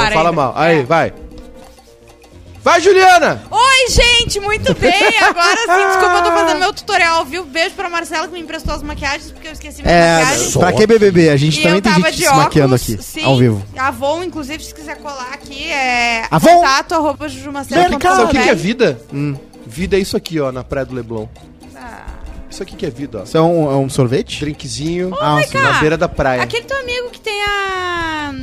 ar Não fala ainda. mal. Aí, É. vai. Vai, Juliana! Oi, gente, muito bem. Agora sim, desculpa, eu tô fazendo meu tutorial, viu? Beijo pra Marcela que me emprestou as maquiagens, porque eu esqueci minha É, maquiagem. pra que BBB? A gente E também eu tem tava gente de se maquiando óculos, aqui, sim. ao vivo. Avon, inclusive, se quiser colar aqui, é Avon? contato, arroba jujumacela.com.br. Sabe o que, que é vida? Vida é isso aqui, ó, na praia do Leblon. Ah. Isso aqui que é vida, ó. Isso é um, é um sorvete? Drinkzinho Ah, Vem sim, cá. na beira da praia. Aquele teu amigo que tem a...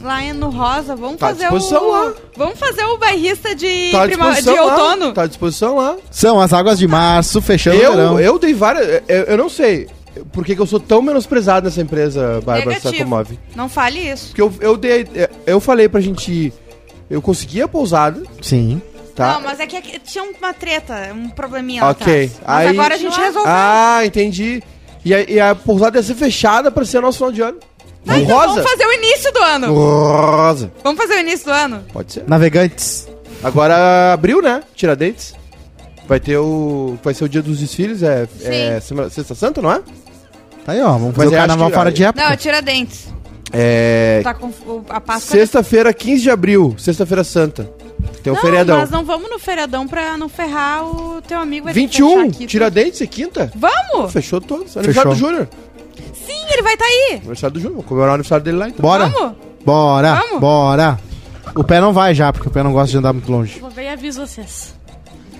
Lá no Rosa, vamos Tá à fazer o... disposição lá. Vamos fazer o bairrista de, Tá prima... de disposição lá. outono. Tá à disposição lá. São as águas de março, fechando o Eu, verão. eu dei várias. Eu, eu não sei por que, que eu sou tão menosprezado nessa empresa, Bárbara. Sacomove. Não fale isso. Porque eu, eu dei. Eu falei pra gente ir. Eu consegui a pousada, Sim. tá? Não, mas é que tinha uma treta, um probleminha lá Ok. atrás. Mas Aí- agora a gente resolveu. Ah, entendi. E a, e a pousada ia ser fechada pra ser nosso final de ano. Tá, então rosa. vamos fazer o início do ano. Rosa. Vamos fazer o início do ano. Pode ser. Navegantes. Agora abriu, né? Tiradentes. Vai ter o. Vai ser o dia dos desfiles, é, é semana- Sexta Santa, não é? Tá aí, ó. Vamos Mas fazer o eu acho carnaval que- fora de época. Não, tira dentes. É. Tá com o- a Páscoa. Sexta-feira, 15 de abril, sexta-feira santa. Tem um não, feriadão. mas não vamos no feriadão pra não ferrar o teu amigo. vai ter que fechar 21, aqui Tiradentes é quinta? Vamos! Fechou todos. Aniversário do Júnior. Ele vai estar tá aí. Aniversário do Júnior. Vou comemorar o aniversário dele lá então. Bora. Vamos? Bora. Vamos? Bora. O pé não vai já, porque o pé não gosta de andar muito longe. Vou ver e aviso vocês.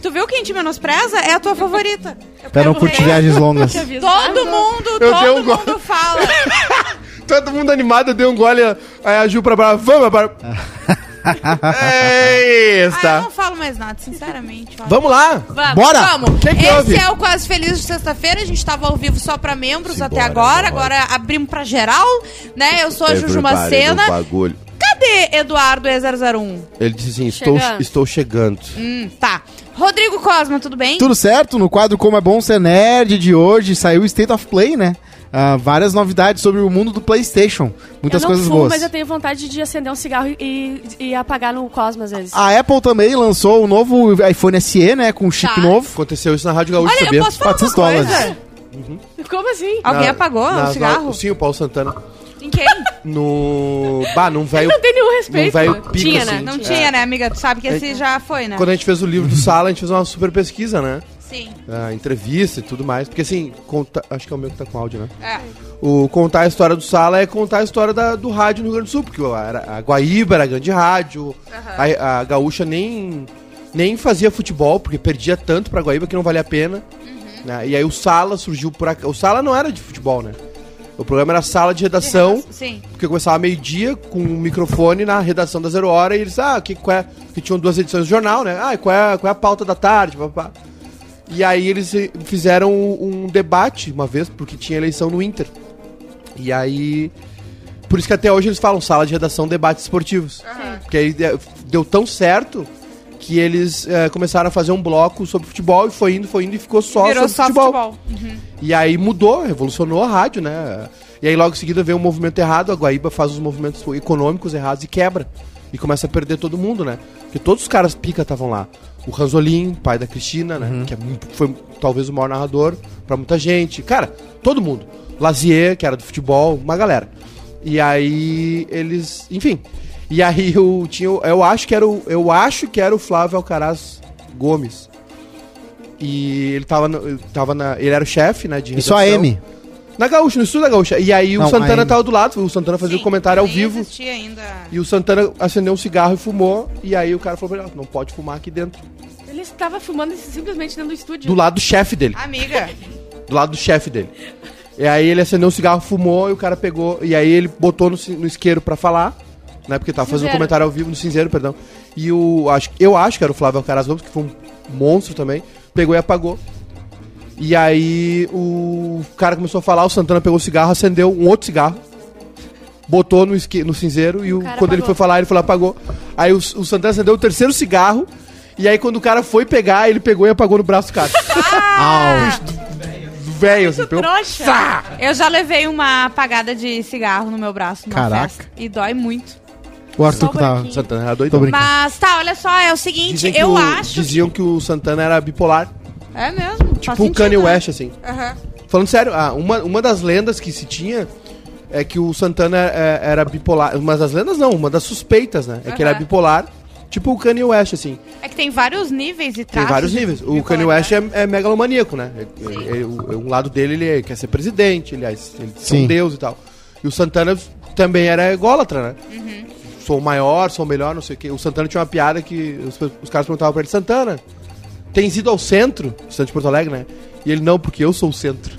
Tu viu quem te menospreza? É a tua favorita. O pé não curte ver. viagens longas. Aviso, Todo tá? mundo, Eu todo um mundo fala. Todo mundo animado, eu dei um gole. Aí a Ju pra Bárbara. Vamos, Bárbara. É isso, Ah, eu não falo mais nada, sinceramente. olha. Vamos lá. Vamos, Bora! Vamos. Que que Esse houve? é o Quase Feliz de sexta-feira. A gente tava ao vivo só pra membros Simbora, até agora. bora. Agora abrimos pra geral, né? Eu sou a Juju Macena. Cadê Eduardo E001? Ele disse assim: estou, Chegando. estou chegando. Hum, tá. Rodrigo Cosma, tudo bem? Tudo certo? No quadro Como é Bom Ser Nerd de hoje saiu o State of Play, né? Ah, várias novidades sobre o mundo do PlayStation. Muitas eu não coisas fumo, boas. mas eu tenho vontade de acender um cigarro e, e apagar no Cosmo às vezes. A Apple também lançou o novo iPhone SE, né? Com chip Tá. novo. Aconteceu isso na Rádio Gaúcha, Olha, sabia? eu posso falar uma 400 dólares. coisa? Como assim? Alguém Na- apagou nas- o cigarro? Sim, o Paulo Santana. Em quem? No. Bah, num velho. Não tem nenhum respeito. velho né? pica, Tinha, assim. né? Não Tinha. tinha, né, amiga? Tu sabe que esse já foi, né? Quando a gente fez o livro do Sala, a gente fez uma super pesquisa, né? Sim. A entrevista e tudo mais. Porque assim, conta... acho que é o meu que tá com áudio, né? É. O contar a história do Sala é contar a história da- do rádio no Rio Grande do Sul, porque a, a Guaíba era grande rádio, a, a Gaúcha nem, nem fazia futebol, porque perdia tanto pra Guaíba que não valia a pena. né? E aí o Sala surgiu por aqui. O Sala não era de futebol, né? O programa era sala de redação, Sim. porque começava meio-dia com um microfone na redação da Zero Hora e eles, ah, que, qual é? Que tinham duas edições do jornal, né? Ah, qual é, qual é a pauta da tarde? Papá. E aí eles fizeram um debate uma vez, porque tinha eleição no Inter. E aí. Por isso que até hoje eles falam sala de redação debates esportivos. Porque aí de- deu tão certo que eles eh, começaram a fazer um bloco sobre futebol e foi indo, foi indo e ficou só Virou sobre só futebol. futebol. E aí mudou, revolucionou a rádio, né? E aí logo em seguida veio um movimento errado, a Guaíba faz os movimentos econômicos errados e quebra. E começa a perder todo mundo, né? Porque todos os caras pica estavam lá. O Ranzolin, pai da Cristina, né? Que é foi talvez o maior narrador pra muita gente. Cara, todo mundo. Lazier, que era do futebol, uma galera. E aí eles, enfim. E aí eu tinha, eu acho que era o, eu acho que era o Flávio Alcaraz Gomes. E ele tava, no- tava na, ele era o chefe, né, de Isso a. M. Na Gaúcha, no estúdio da Gaúcha. E aí Não, o Santana AM. tava do lado, o Santana fazia o Sim, comentário ao nem vivo. existia ainda. E o Santana acendeu um cigarro e fumou. E aí o cara falou pra ele, "Ah, não pode fumar aqui dentro. Ele estava fumando simplesmente dentro do estúdio. Do lado do chefe dele. Amiga, Do lado do chefe dele. E aí ele acendeu um cigarro, fumou e o cara pegou. E aí ele botou no, ci- no isqueiro pra falar. Né? Porque tava fazendo um Cinzeiro. comentário ao vivo no cinzeiro, perdão. E o. Acho, eu acho que era o Flávio Alcaraz Gomes, que foi um monstro também. Pegou e apagou. E aí o cara começou a falar, o Santana pegou o cigarro, acendeu um outro cigarro. Botou no, isque, no cinzeiro e o, cara quando ele apagou. foi falar, ele falou, apagou. Aí o, o Santana acendeu o terceiro cigarro. E aí quando o cara foi pegar, ele pegou e apagou no braço do cara. Do velho, assim, pegou. Trouxa. Eu já levei uma apagada de cigarro no meu braço numa Caraca. festa. E dói muito. O Arthur que tava. branquinho. Santana era doidão. brincando. Mas tá, olha só, é o seguinte, Dizem que eu o- acho. Diziam que o Santana era bipolar. É mesmo. Tipo o Kanye né? West, assim. Aham. Falando sério, ah, uma, uma das lendas que se tinha é que o Santana é- era bipolar. Uma das lendas não, uma das suspeitas, né? É que ele é Aham. bipolar, tipo o Kanye West, assim. É que tem vários níveis e Tem traços. vários níveis. O Kanye bipolaridade. West é, é megalomaníaco, né? É- é- é- o- um lado dele, ele é- quer ser presidente, aliás, ele é um deus e tal. E o Santana também era ególatra, né? Sou o maior, sou o melhor, não sei o quê. O Santana tinha uma piada que os, os caras perguntavam pra ele, Santana, tens ido ao centro? Centro de Porto Alegre, né? E ele, não, porque eu sou o centro.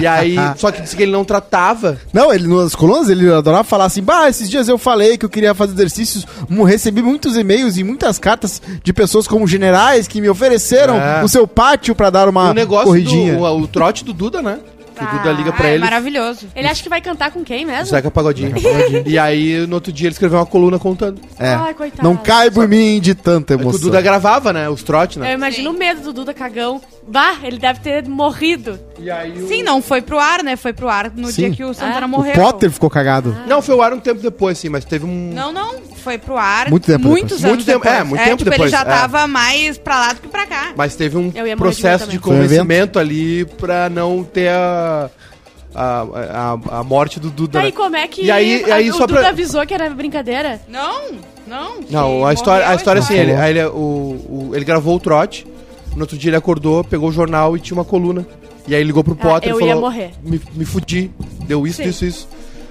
e aí, só que disse que ele não tratava. Não, ele nas colunas ele adorava falar assim: Bah, esses dias eu falei que eu queria fazer exercícios. Recebi muitos e-mails e muitas cartas de pessoas como generais que me ofereceram É. o seu pátio pra dar uma o negócio corridinha. do o, o trote do Duda, né? Que o Duda liga pra Ah, é ele. maravilhoso. Ele acha que vai cantar com quem mesmo? Zeca Pagodinho. e aí, no outro dia, ele escreveu uma coluna contando. É. Ai, coitado. Não caibo em mim de tanta É que o emoção. Duda gravava, né? Os trotes, Eu né? imagino o medo do Duda cagão. Bah, ele deve ter morrido. E aí o... Sim, não foi pro ar, né? Foi pro ar no Sim. dia que o Santana Ah. O morreu. Potter ficou cagado. Não, foi o ar um tempo depois, sim, mas teve um. Não, não, foi pro ar Muito tempo muitos depois. anos Muito tempo, depois. é, muito tempo tipo, depois, ele já é. tava mais pra lá do que pra cá. Mas teve um de processo de também. Foi um convencimento ali pra não ter a. A, a, a morte do Duda. Tá, né? e como é que E aí- a- aí o só Duda pra- avisou que era brincadeira? Não, não. Não, a história, a história é assim, ele, ele, o, o- ele gravou o trote, no outro dia ele acordou, pegou o jornal e tinha uma coluna. E aí ligou pro Ah, Potter eu e falou: ia morrer. Me, me fudi, deu isso, Sim. isso, isso.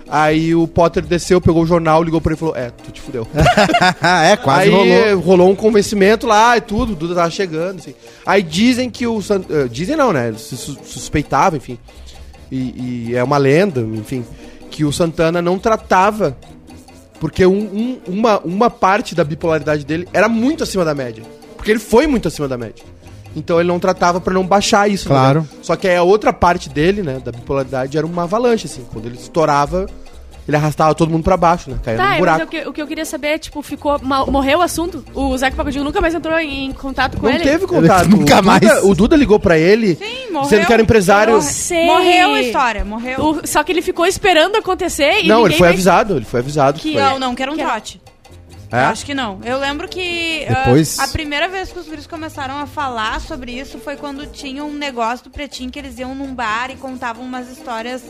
Aí o Potter desceu, pegou o jornal, ligou pra ele e falou: É, tu te fudeu. é, quase aí rolou. um convencimento lá e tudo, o Duda tava chegando, assim. Aí dizem que o Sant... eh, Dizem não, né? Se sus- suspeitavam, enfim. E, e é uma lenda, enfim. Que o Santana não tratava. Porque um- um- uma, uma parte da bipolaridade dele era muito acima da média. Porque ele foi muito acima da média. Então ele não tratava pra não baixar isso. né? Claro. Só que aí a outra parte dele, né, da bipolaridade, era uma avalanche, assim. Quando ele estourava, ele arrastava todo mundo pra baixo, né? Caía Tá, no mas buraco. o que, o que eu queria saber é, tipo, ficou. mal- morreu o assunto? O Zeca Pagodinho nunca mais entrou em contato com Não ele? teve contato. Nunca o Duda, mais. O Duda ligou pra ele, Sim, morreu. dizendo que era empresário. Sei. Morreu a história, morreu. O- só que ele ficou esperando acontecer e Não, ninguém ele foi mais- avisado, ele foi avisado. Que- foi. Não, não, que era um Que era- trote. É? Acho que não. Eu lembro que ah, Depois- a primeira vez que os guris começaram a falar sobre isso foi quando tinha um negócio do Pretinho que eles iam num bar e contavam umas histórias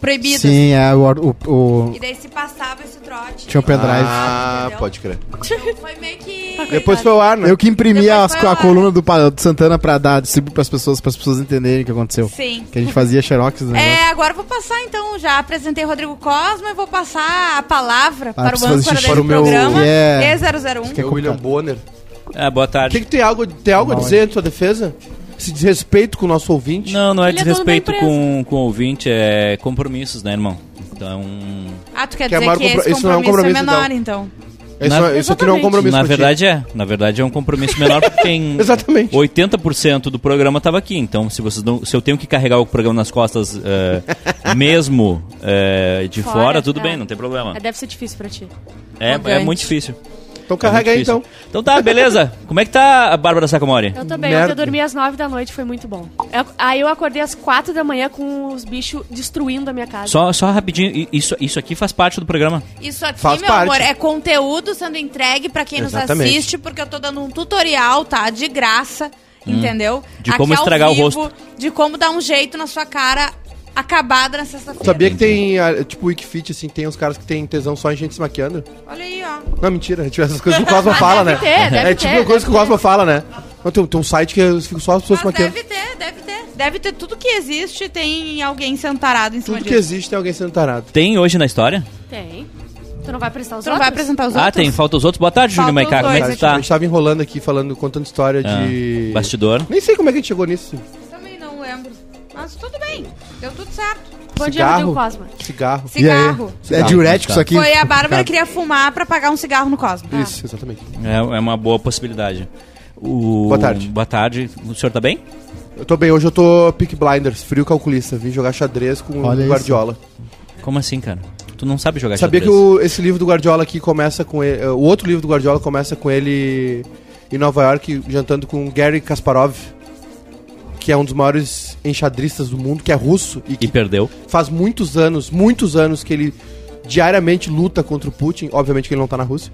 proibidas. Sim, é, o, o, o- E daí se passava esse trote. Tinha o pendrive. Ah, Entendeu? pode crer. Então foi meio que... Depois foi o ar, né? Eu que imprimi as- a coluna do, do Santana pra dar, distribuir pras pessoas, pras pessoas entenderem o que aconteceu. Sim. Que a gente fazia xerox negócio. É, agora eu vou passar então, já apresentei Rodrigo Cosma e vou passar a palavra para o pessoas âncora desse para o meu- programa, Yeah. E001. Que é o William. Bonner. Ah, boa O tarde. que, que tem algo, tem algo a dizer em sua defesa? Esse desrespeito com o nosso ouvinte? Não, não é Ele é dono da desrespeito empresa. com, com o ouvinte, é compromissos, né, irmão? Então, Ah, tu quer Que é dizer maior que compro- esse isso não é um compromisso é compromisso, menor, então. Isso, Na- isso aqui não é um Exatamente. compromisso na pra ti. verdade é. Na verdade é um compromisso menor porque tem Exatamente. 80% do programa tava aqui. Então, se vocês não, se eu tenho que carregar o programa nas costas eh, mesmo eh, de Fora, fora, tudo é. bem, não tem problema. É, Deve ser difícil pra ti. É, é Arrogante. muito difícil. Então É carrega aí, então. Então tá, beleza. Como é que tá a Bárbara Sacomori? Eu tô bem, Merda. ontem eu dormi às 9 da noite, foi muito bom. Eu- aí eu acordei às 4 da manhã com os bichos destruindo a minha casa. Só, só rapidinho, i- isso, isso aqui faz parte do programa. Isso aqui, Faz meu parte. amor, é conteúdo sendo entregue pra quem Exatamente. nos assiste, porque eu tô dando um tutorial, tá? De graça, entendeu? Hum. De como estragar o rosto. De como dar um jeito na sua cara acabada na sexta-feira. Sabia que tem, ah, tipo, o Wikifit, assim, tem uns caras que tem tesão só em gente se maquiando? Olha aí, ó. Não, mentira, tipo, essas coisas que o Cosma fala, né? Deve ter, deve é tipo ter, coisa que o Cosma fala, né? Não, tem, tem um site que eu fico só as pessoas se Mas maquiando. deve ter, deve ter. Deve ter tudo que existe, tem alguém sentarado em cima Tudo que disso. existe tem alguém sendo tarado. Tem hoje na história? Tem. Tu não vai aprestar os Tu não outros? vai apresentar os Ah, outros? tem. Falta os outros. Boa tarde, Júnior os Maiká. Como é que você A tá? gente tava enrolando aqui, falando, contando história Ah, de... Bastidor. Nem sei como é que a gente chegou nisso. Também não lembro. Mas tudo bem, deu tudo certo. Bom dia. Rodrigo Cosma. Cigarro. Cigarro. É diurético isso aqui? Foi a Bárbara que queria fumar pra pagar um cigarro no Cosmo. Isso, exatamente. É, é uma boa possibilidade. O- Boa tarde. Boa tarde. O senhor tá bem? Eu tô bem, hoje eu tô Peak Blinders, frio calculista. Vim jogar xadrez com Olha o isso. Guardiola. Como assim, cara? Tu não sabe jogar Sabia que xadrez? o- esse livro do Guardiola aqui começa com ele. O outro livro do Guardiola começa com ele em Nova York, jantando com Gary Kasparov, que é um dos maiores enxadristas do mundo, que é russo e E que perdeu. faz muitos anos, muitos anos que ele diariamente luta contra o Putin. Obviamente que ele não tá na Rússia.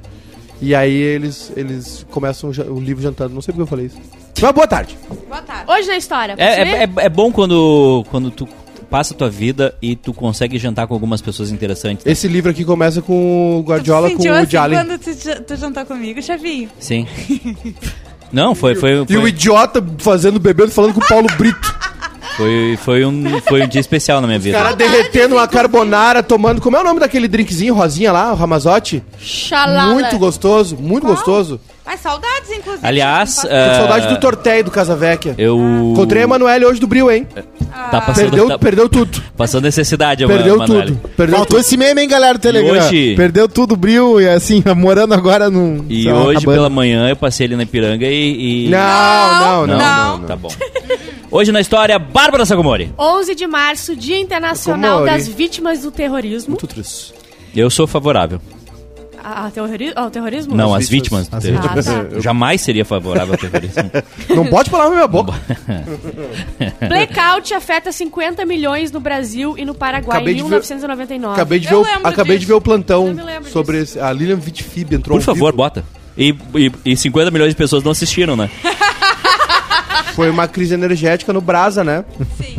E aí eles, eles começam o livro jantando. Não sei porque eu falei isso. Mas boa tarde. Boa tarde. Hoje na história. É, é, é- é bom quando, quando tu passa a tua vida e tu consegue jantar com algumas pessoas interessantes. né? Esse livro aqui começa com o Guardiola Tu com o assim Allen. quando tu, tu jantou comigo, chefinho? Sim. Não, foi, foi, E o foi, idiota fazendo bebendo falando com o Paulo Brito. Foi, foi um, foi um dia especial na minha O vida. cara derretendo uma carbonara, tomando. Como é o nome daquele drinkzinho rosinha lá, o Ramazotti? Xalala. Muito gostoso, muito gostoso. Ai, saudades, inclusive. Aliás, Tô com Ah. saudade do Torteio do Casa Vecchia. Eu. Encontrei a Emanuele hoje do Bril, hein? Tá passando, Perdeu, tá perdeu tudo. passando necessidade, Perdeu Emanuele. tudo. Perdeu Faltou tudo. esse meme, hein, galera do Telegram. hoje- Perdeu tudo o brilho e assim, morando agora num. E lá, hoje cabana. pela manhã eu passei ali na Ipiranga e. e- Não, não, não, Não. não, não. Tá bom. Hoje na história, Bárbara Sacomori. 11 de março, Dia Internacional das Vítimas do Terrorismo. Muito triste. Eu sou favorável. A, a terrori ao terrorismo? Não, As as vítimas. vítimas. As vítimas. Eu jamais seria favorável ao terrorismo. Não pode falar na minha boca. Blackout afeta 50 milhões no Brasil e no Paraguai Acabei em de ver- 1999. Acabei de, ver, o, acabei de ver o plantão sobre esse- a Lilian Vitfib entrou Por favor, vivo. bota. E, e, e 50 milhões de pessoas não assistiram, né? Foi uma crise energética no Brasa, né? Sim.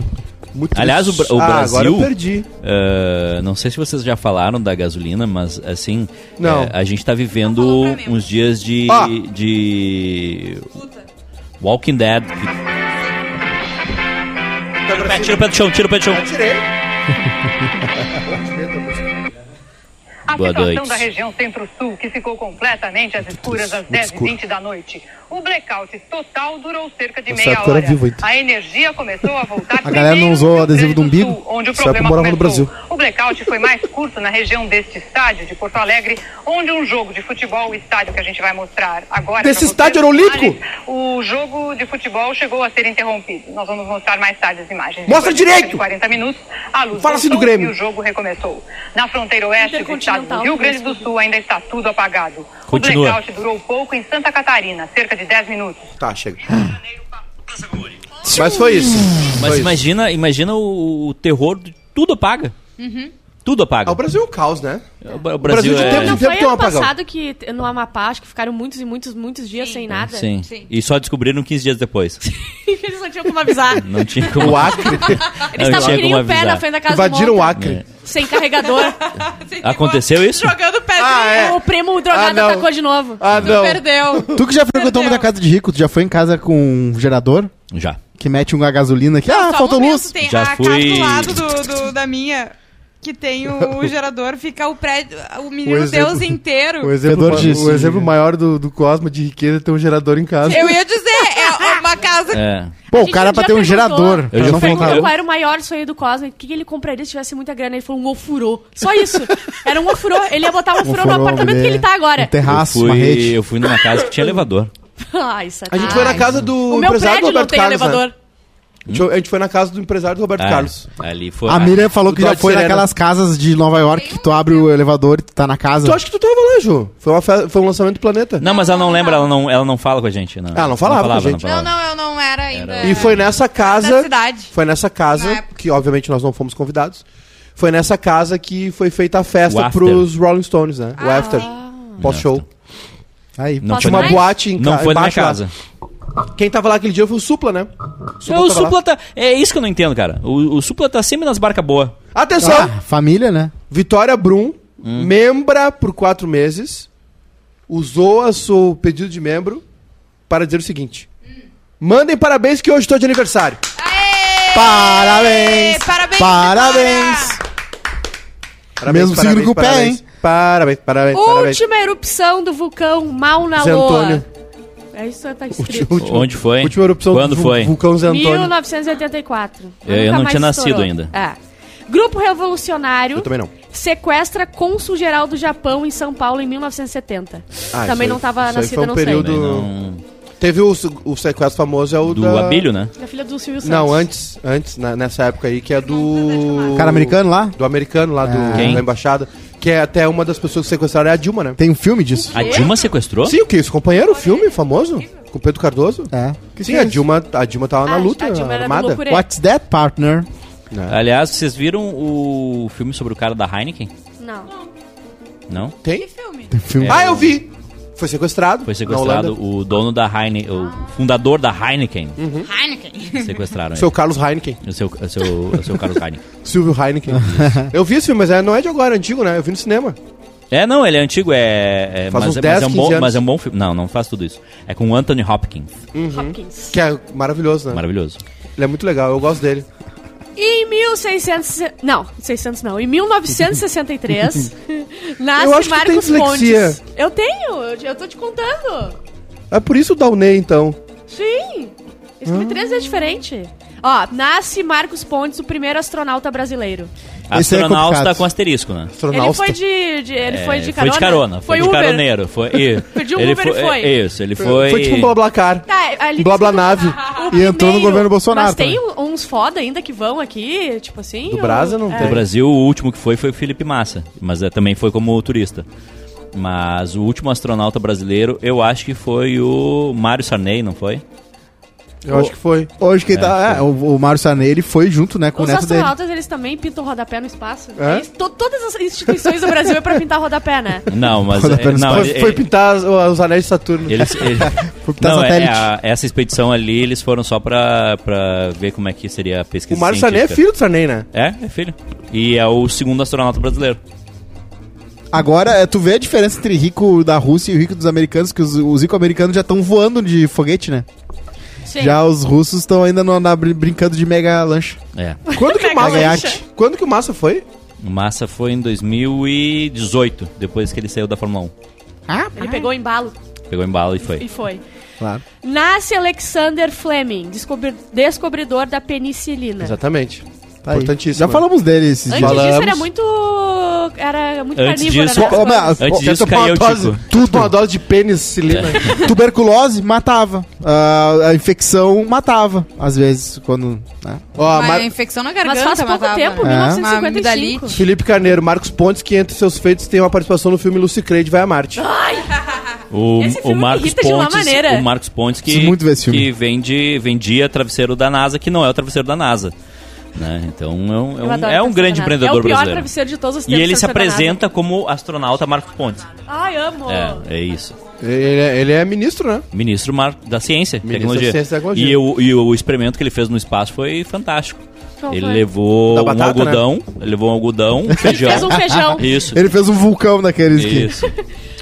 Muito Aliás, o. Bra- o ah, Brasil- agora eu perdi. Uh, não sei se vocês já falaram da gasolina, mas assim, Não. eh, a gente tá Não vivendo uns dias de. Ah. de. Puta. Walking Dead. que- Pé, Tira o pé do chão, tira o pé do chão. Tirei. A Boa situação noite. da região centro-sul, que ficou completamente às escuras às 10h20 da noite. O blackout total durou cerca de meia era hora. vivo ainda. A energia começou a voltar A galera não usou Rio adesivo do umbigo? Sul, onde o problema morava no começou. Brasil. O blackout foi mais curto na região deste estádio de Porto Alegre, onde um jogo de futebol, o estádio que a gente vai mostrar agora. Desse estádio era olímpico? O jogo de futebol chegou a ser interrompido. Nós vamos mostrar mais tarde as imagens. Mostra Depois direito! de 40 minutos, a luz Fala assim do Grêmio. e o jogo recomeçou. Na fronteira oeste do estado do Rio Grande do Sul ainda está tudo apagado. Continua. O blackout durou pouco em Santa Catarina, cerca de 10 minutos. Tá, chega. Mas foi isso. Mas Foi imagina, imagina o, o terror de tudo apaga. Tudo apaga. Ah, o Brasil é um caos, né? O, Bra- o Brasil Brasil de é... tempo- Não Sempre foi tem um ano apagão. passado que no Amapá, acho que ficaram muitos e muitos, muitos dias sem nada? Sim. Sim. E só descobriram 15 dias depois. Eles não tinham como avisar. Não tinha como. O Acre. Eles estavam que nem o pé na frente da casa Invadiram do o Acre. É. Sem carregador. Aconteceu isso? Jogando pedrinha. Ah, é. O primo drogado Ah, atacou de novo. Ah, Tu não. perdeu. Tu que já frequentou muita casa de rico, tu já foi em casa com um gerador Já. que mete uma gasolina aqui? ah, faltou luz. Tem Já a fui- casa do lado do, do- da minha, que tem o, o gerador, fica o prédio, o menino O exemplo- Deus inteiro. O exemplo, Fedor disse. o exemplo maior do, do Cosmo de riqueza é ter um gerador em casa. Eu ia dizer, é uma casa... É. Pô, o cara um pra ter um gerador. Eu já não Perguntou eu- qual era o maior sonho do Cosmo, o que, ele compraria se tivesse muita grana. Ele falou um ofurô. Só isso. Era um ofurô. Ele ia botar um ofurô no Ofurô, apartamento que ele tá agora. Um terraço, eu, uma fui, rede. eu fui numa casa que tinha elevador. Ai, isso é A gente foi na casa do O meu empresário do prédio não Roberto tem Carlos. né? elevador. A gente- A gente foi na casa do empresário do Roberto Ah, Carlos. Ali foi. A Miriam falou que já foi Serena. naquelas casas de Nova York que tu abre o elevador e tu tá na casa. Tu acha que tu tava lá, Ju? Foi, uma foi um lançamento do planeta. Não, mas ela não lembra, ela não, ela não fala com a gente. Não. Ah, não falava com a gente. Não, não, eu não era ainda... E foi nessa casa. Foi nessa casa, que obviamente nós não fomos convidados. Foi nessa casa que foi feita a O festa pros Rolling Stones, né? o Ah, after. Pós-show. Aí, Não Tinha uma mais? boate em não ca- foi na minha embaixo lá. Quem tava lá aquele dia foi o Supla, né? É, o tava lá. Supla tá. É isso que eu não entendo, cara. O, o Supla tá sempre nas barcas boas. Atenção! Ah, família, né? Vitória Brum, Hum. membra por quatro meses, usou a seu pedido de membro para dizer o seguinte: Mandem parabéns que hoje estou de aniversário. Aê! Parabéns! Parabéns! Parabéns! Parabéns, Mesmo signo que o pé, parabéns, hein? Parabéns, parabéns, parabéns. Última erupção do vulcão Zé Loa. Antônio. É isso que tá escrito. Última- Onde foi? Última erupção Quando do foi? vulcão Zé Antônio. 1984. Eu- eu não tinha nascido estourou. ainda. É. Grupo revolucionário Eu também não. sequestra cônsul-geral do Japão em São Paulo em 1970. Ah, Também isso não aí- tava isso aí nascida, foi um não período- sei. Não- Teve o, o sequestro famoso, é o Do da... Abílio, né? Da filha do Silvio Santos. Não, antes, antes na- nessa época aí, que é do... Cara americano lá? Do americano lá, do, Quem? da embaixada. Que é até uma das pessoas que sequestraram é a Dilma, né? Tem um filme disso. A Dilma sequestrou? Sim, o que? Esse companheiro, o filme famoso? Com o Pedro Cardoso? É. Sim, a Dilma, a Dilma tava na Ah, luta a Dilma era do armada. Loucurê. What's that, partner? Né? Aliás, vocês viram o filme sobre o cara da Heineken? Não. Não? Tem? Que filme? Tem filme. Ah, eu vi! Foi sequestrado. Foi sequestrado o dono da Heineken, o fundador da Heineken. Heineken. Sequestraram Seu ele. Carlos Heineken. O seu, o seu, o seu Carlos Heineken. Silvio Heineken. eu vi esse filme, mas é, não é de agora, é antigo, né? Eu vi no cinema. É, não, ele é antigo, é, é- Faz mas, uns é- 10, mas, é um 15 bom, anos. mas é um bom filme. Não, não faz tudo isso. É com o Anthony Hopkins. Hopkins. Que é maravilhoso, né? Maravilhoso. Ele é muito legal, eu gosto dele. Em 1600... Não, 600 não. Em 1963, nasce Marcos. Pontes. Eu tenho, eu, tô te contando. É por isso o Downey, então. Sim. Escrevi três vezes diferente. Ó, nasce Marcos Pontes, o primeiro astronauta brasileiro. É Astronauta complicado. com asterisco, né? Ele Astronauta. foi de, de- ele É, foi de carona. Foi de carona, foi, de Uber. caroneiro. Foi, e, Pediu um ele Uber e foi. é, Isso, ele foi... Foi tipo um BlaBlaCar. Tá, ali Um blá blá nave. o E entrou no governo Bolsonaro Mas tem também. uns foda ainda que vão aqui, tipo assim? Do Brasa não é. tem. Do Brasil, o último que foi foi o Felipe Massa, mas é, também foi como turista. Mas o último astronauta brasileiro, eu acho que foi o Mário Sarney, não foi? Eu acho que foi. Hoje que tá. É, o, o Mário Sarney, ele foi junto, né, com Os o neto dele. astronautas, eles também pintam rodapé no espaço. É? Isso, to- todas as instituições do Brasil é pra pintar rodapé, né? Não, mas é, não, foi, ele- foi pintar os anéis de Saturno. eles, ele- Foi pintar não, é, satélite. a- essa expedição ali, eles foram só pra, pra ver como é que seria a pesquisa o Mário Sarney é filho do Sarney, né? É, é filho. E é o segundo astronauta brasileiro. Agora, é, tu vê a diferença entre rico da Rússia e o rico dos americanos, que os, os ricos americanos já estão voando de foguete, né? Sim. Já os russos estão ainda no- na, brin- brincando de mega lancha. É. Quando que o Massa, quando que o Massa foi? O Massa foi em 2018, depois que ele saiu da Fórmula 1. Ah, Ele pegou o embalo Pegou embalo e e foi. foi. claro. Nasce Alexander Fleming, descobri- descobridor da penicilina. Exatamente. Tá. Importantíssimo. Já falamos dele esses Antes dias. disso Falamos. era muito. Era muito Antes carnívoro, disso- né? Ô, mas- Antes disso caiu uma o dose, Tico. tudo. uma dose de penicilina. Tuberculose matava. Ah, a infecção matava, às vezes, quando. né? Ó, Uma Mar- infecção na garganta Mas faz pouco matava. tempo, É. 1955. amidalite. Felipe Carneiro, Marcos Pontes, que entre seus feitos tem uma participação no filme Lucy Creed Vai a Marte. O, Esse o me Marcos irrita de uma Pontes, maneira. o Marcos Pontes que, que vende, vendia travesseiro da NASA, que não é o travesseiro da NASA. Né? Então é um, é um, é um grande empreendedor É o pior brasileiro. travesseiro de todos os E tempos. ele se apresenta como astronauta Marcos Pontes. Ai, amo. É, é isso. Ele é, ele é ministro, né? Ministro Mar da Ciência e Ministro Tecnologia. da Ciência e Tecnologia. E, o, e o experimento que ele fez no espaço foi fantástico. Qual ele foi? levou Da um batata, né? algodão, ele levou um algodão, um feijão. fez um feijão. Isso. Ele fez um vulcão daqueles que. Isso.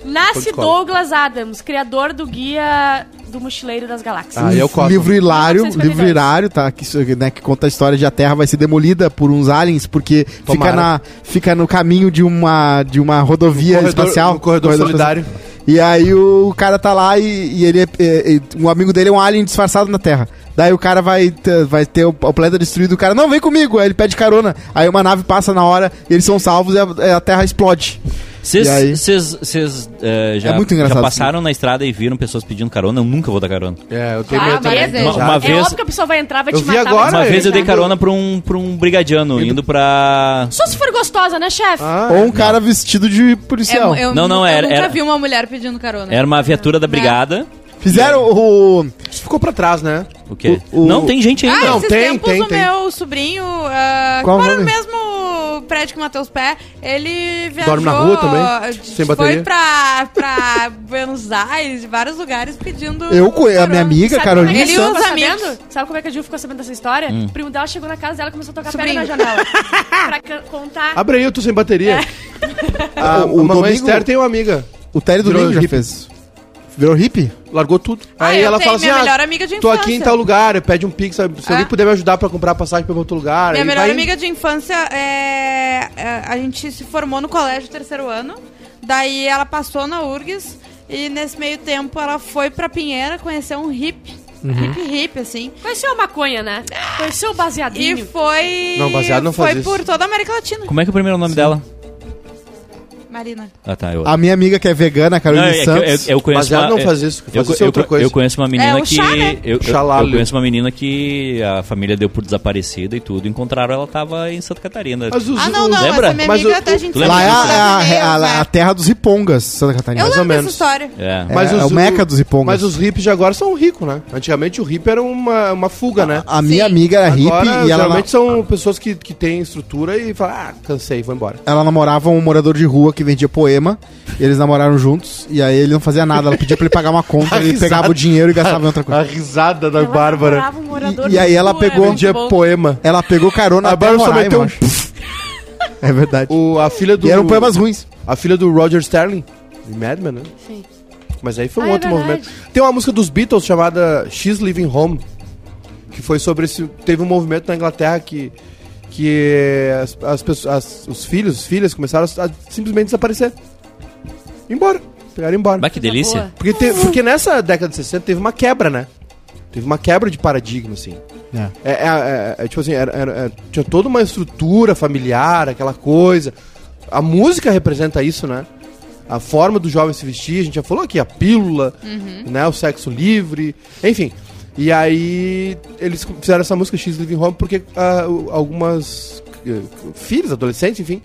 Nasce. Douglas Adams, criador do guia do Mochileiro das Galáxias. Ah, eu copo. livro hilário, 1952. livro hilário, tá? Que, né, que conta a história de a Terra vai ser demolida por uns aliens, porque fica, na, fica no caminho de uma, de uma rodovia corredor- espacial. no corredor solidário. espacial. E aí o cara tá lá e, e ele é, é- é- um amigo dele é um alien disfarçado na Terra. Daí o cara vai ter, vai ter o, o planeta destruído, o cara, não, vem comigo. Aí ele pede carona. Aí uma nave passa na hora, eles são salvos e a, a Terra explode. Aí? Vocês eh, já, É já passaram na estrada e viram pessoas pedindo carona? Eu nunca vou dar carona. É, eu tenho Ah, medo também. várias vezes. Uma, uma É vez, óbvio que a pessoa vai entrar, vai Eu te matar. agora, uma vez eu dei carona pra um, pra um brigadiano indo pra... Só se for gostosa, né, chefe? Ah, Ou um cara vestido de policial. É, eu, Não, não, eu era- nunca era- vi uma mulher pedindo carona. Era uma viatura da brigada. Fizeram o. Isso ficou pra trás, né? O quê? O- o- Não, tem gente ainda. Ah, Não, tem, tempos tem, o tem. meu sobrinho, ah, Qual o mesmo prédio que o Matheus Pé, ele viajou... Dorme na rua também? Sem Foi bateria? pra, pra Buenos Aires, de vários lugares, pedindo Eu, co- a minha amiga, Sabe Carolina. é Ele amigos. sabendo? Sabe como é que a Ju ficou sabendo dessa história? Hum. O primo dela chegou na casa dela e começou a tocar Sobrinho. pedra na janela. pra contar. Abre aí, eu tô sem bateria. É. A, O- o mamãe Domingo- Esther tem uma amiga. O Terry Virou Domingo já fez. Virou hippie? Largou tudo. Ah, aí eu ela tenho fala assim: minha ah, melhor amiga de tô aqui em tal lugar, pede um pix. sabe? Se É. alguém puder me ajudar pra comprar passagem pra outro lugar. Minha aí melhor vai amiga de infância é, é, A gente se formou no colégio terceiro ano. Daí ela passou na URGS. E nesse meio tempo ela foi pra Pinheira conhecer um hippie. Uhum. Hip hip, assim. Conheceu a maconha, né? Conheceu o E baseadinho. foi. Não, baseado não Foi faz isso. por toda a América Latina. Como é que é o primeiro nome dela? Marina. Ah, tá. Eu, A minha amiga que é vegana, a Carolina Não, é Santos. eu, eu conheço Baseado uma, não faz isso, Eu, faz isso é eu- outra eu- coisa. eu conheço uma menina É, o que. chá, né? eu, eu, conheço uma menina que a família deu por desaparecida e tudo. Encontraram ela tava em Santa Catarina. Mas os, Ah, não, os- não. lembra? Essa minha Mas amiga o- até a gente tu se lembra Lá é a, é a- é a- a terra dos ripongas, Santa Catarina. Eu mais ou lembro menos. história. É. Mas é, o meca dos ripongas. Mas os hippies de agora são ricos, né? Antigamente o hippie era uma, uma fuga, né? A minha amiga era hippie e ela, geralmente são pessoas que, que têm estrutura e falam, ah, cansei, vou embora. ela namorava um morador de rua que vendia poema. E eles namoraram juntos. E aí ele não fazia nada. Ela pedia pra ele pagar uma conta. Ele risada. pegava o dinheiro e gastava em outra coisa. A risada da Ela Bárbara. um E- e aí ela é pegou- muito Dia bom. poema. Ela pegou carona A Bárbara só meteu eu um. É verdade. O, a filha do. E eram poemas ruins. A filha do Roger Sterling, de Mad Men, né? Sim. Mas aí foi um Ah, é outro verdade. movimento. Tem uma música dos Beatles chamada She's Living Home, que foi sobre esse. Teve um movimento na Inglaterra que. Que as, as pessoas, as- os filhos, as filhas começaram a, simplesmente desaparecer. Embora. Pegaram embora. Bah, que delícia. Porque, te- porque nessa década de 60 teve uma quebra, né? Teve uma quebra de paradigma, assim. É. É, é- é- é, tipo assim, era- era- é, tinha toda uma estrutura familiar, aquela coisa. A música representa isso, né? A forma do jovem se vestir, a gente já falou aqui, a pílula, né? O sexo livre, enfim. E aí eles fizeram essa música X Living Home porque ah, o- algumas eh, filhos, adolescentes, enfim,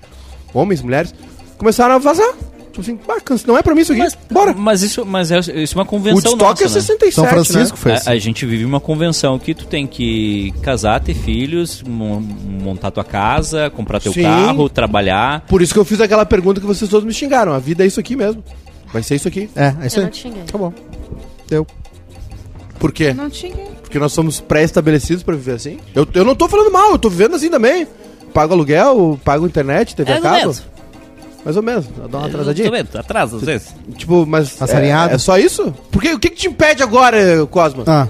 homens, mulheres, começaram a vazar. Tipo assim, ah, cansa- não é pra mim isso aqui, Mas, bora. mas isso, mas é, isso é uma convenção Woodstock nossa, é né? 67, São Francisco né? foi A, assim. a gente vive uma convenção que tu tem que casar, ter filhos, mon- montar tua casa, comprar teu Sim. carro, trabalhar. Por isso que eu fiz aquela pergunta que vocês todos me xingaram. A vida é isso aqui mesmo. Vai ser isso aqui. É, é isso Eu aí. não te xinguei. Tá bom. Deu. Por quê? Não tinha. Porque nós somos pré-estabelecidos pra viver assim? Eu, eu não tô falando mal, eu tô vivendo assim também. Pago aluguel, pago internet, TV a Mais ou cabo. menos. Mais ou menos. Dá uma atrasadinha. Tô vendo, atrasa às vezes. Tipo, mas. É, é só isso? Porque o que, que te impede agora, Cosma? Ah,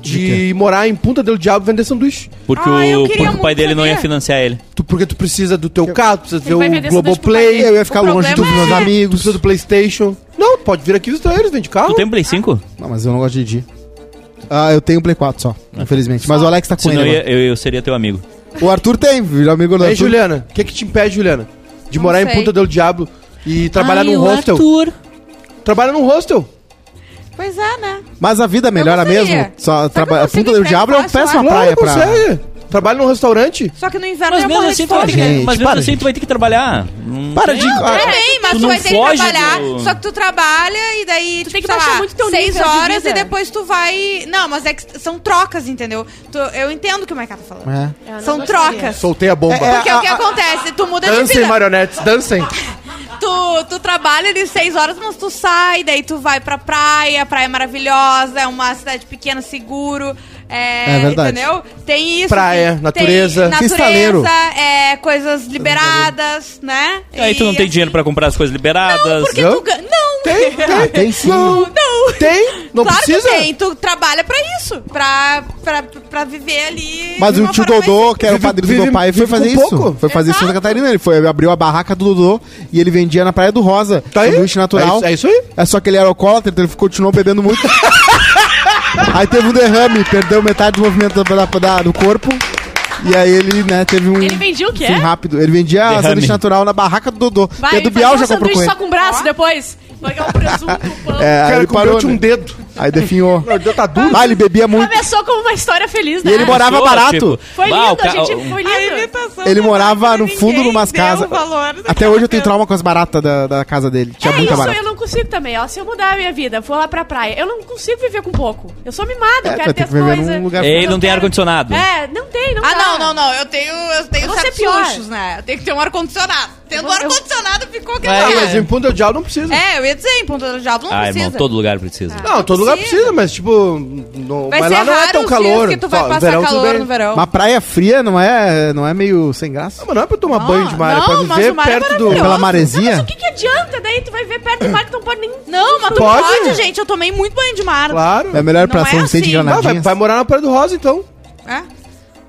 de morar em Punta del Diabo e vender sanduíche? Porque, Ah, o, porque o pai dele não ia financiar ele. Tu, porque tu precisa do teu carro, tu precisa ver o Globoplay, eu ia ficar longe de todos os meus é- tu amigos. precisa do Playstation. Não, pode vir aqui visitar eles, vende carro. Tu tem um Play 5? Não, mas eu não gosto de Didi. Ah, eu tenho um Play 4 só, infelizmente. Mas o Alex tá com Senão ele eu, eu, eu seria teu amigo. O Arthur tem, virou amigo do Ei, Arthur. Juliana, o que que te impede, Juliana? De Não morar em sei. Punta del Diablo e trabalhar num hostel? Trabalha num hostel. Pois é, né? Mas a vida melhora gostaria. mesmo. Só Só que eu traba... consigo Punta do emprego Diabo é uma fácil péssima praia pra. consegue. Trabalha num restaurante. Só que no inverno Mas eu mesmo morrer assim, de tu vai fome. ter que, Gente, mas mesmo para, assim gente. tu vai ter que trabalhar. Não Para tem- de- Ah, Tem, mas Tu tu, não vai ter que foge trabalhar. do- Só que tu trabalha e daí, Tu tipo, tem que sei baixar lá, muito teu seis nível de horas vida. e depois tu vai. Não, mas é que são trocas, entendeu? Tu- eu entendo o que o Maiká tá falando. É. Eu não São gostaria. trocas. Soltei a bomba. É, é, Porque o que acontece? Tu muda de Dancem, vida. marionetes, dancem. Tu, tu trabalha ali seis horas, mas tu sai, daí tu vai pra praia, praia é maravilhosa, é uma cidade pequena, seguro. É, É verdade. Entendeu? Tem isso. Praia, tem- natureza. Tem Cristaleiro. natureza, é, coisas liberadas, né? E aí tu não E, tem assim, dinheiro pra comprar as coisas liberadas. Porque Não? tu ganha. Não! Tem, Ah, tem sim. Não, Não! tem, não claro precisa. que tem, tu trabalha pra isso, pra, pra, pra viver ali. Mas o tio Dodô, que era o padrinho do vive- meu pai, foi fazer isso. pouco. Foi fazer isso em Santa Exato. Catarina. Ele foi, abriu a barraca do Dodô e ele vendia na Praia do Rosa. Tá aí. Natural. É isso, é isso aí. É só que ele era alcoólatra, então ele continuou bebendo muito. aí teve um derrame, perdeu metade do movimento da, da- do corpo. E aí ele, né, teve um. Ele vendia o quê? fim rápido. Ele vendia Derrame. sanduíche natural na barraca do Dodô. Vai, e a do Bial já comprou com ele. só com o braço depois. Pegar um presunto, um pão. É, Cara, ele parou. de um né? dedo. Aí definhou. Meu Deus, tá duro. Ah, ele bebia muito. Começou como uma história feliz, né? E ele morava Pessoa, barato. tipo, Foi lindo, a gente foi A lindo. Ele morava no fundo de umas casas. Até hoje eu tenho trauma com as baratas da, da casa dele. Tinha é muita isso, barata. eu consigo também. Ó, se eu mudar a minha vida, for lá pra praia, eu não consigo viver com pouco. Eu sou mimada, É, eu quero ter as coisas. Ele não tem ar-condicionado. É, não tem, não Ah, dá. não, não, não. Eu tenho, eu tenho Eu certos luxos, né? Eu tenho que ter um ar-condicionado. Tendo ar-condicionado, ficou aquele É, Ah, mas em Punta del Diabo não precisa. É, eu ia dizer, em Ponta do Diabo não Ah, precisa. irmão, todo lugar precisa. Não, todo lugar precisa. mas tipo, não, mas ser lá não é tão calor. que tu vai passar verão, calor no verão. Uma praia fria não é, não é meio sem graça? Não, mas não é pra tomar Não, banho de mar, é não, pra mas viver é perto do. Pela Mas maresia? o que, que adianta? Daí tu vai ver perto do mar que não pode nem. Não, mas tu Pode? pode, gente. Eu tomei muito banho de mar. Claro. É melhor pra é São Vicente assim. de Ah, vai, Granadinhas. vai morar na Praia do Rosa, então. É?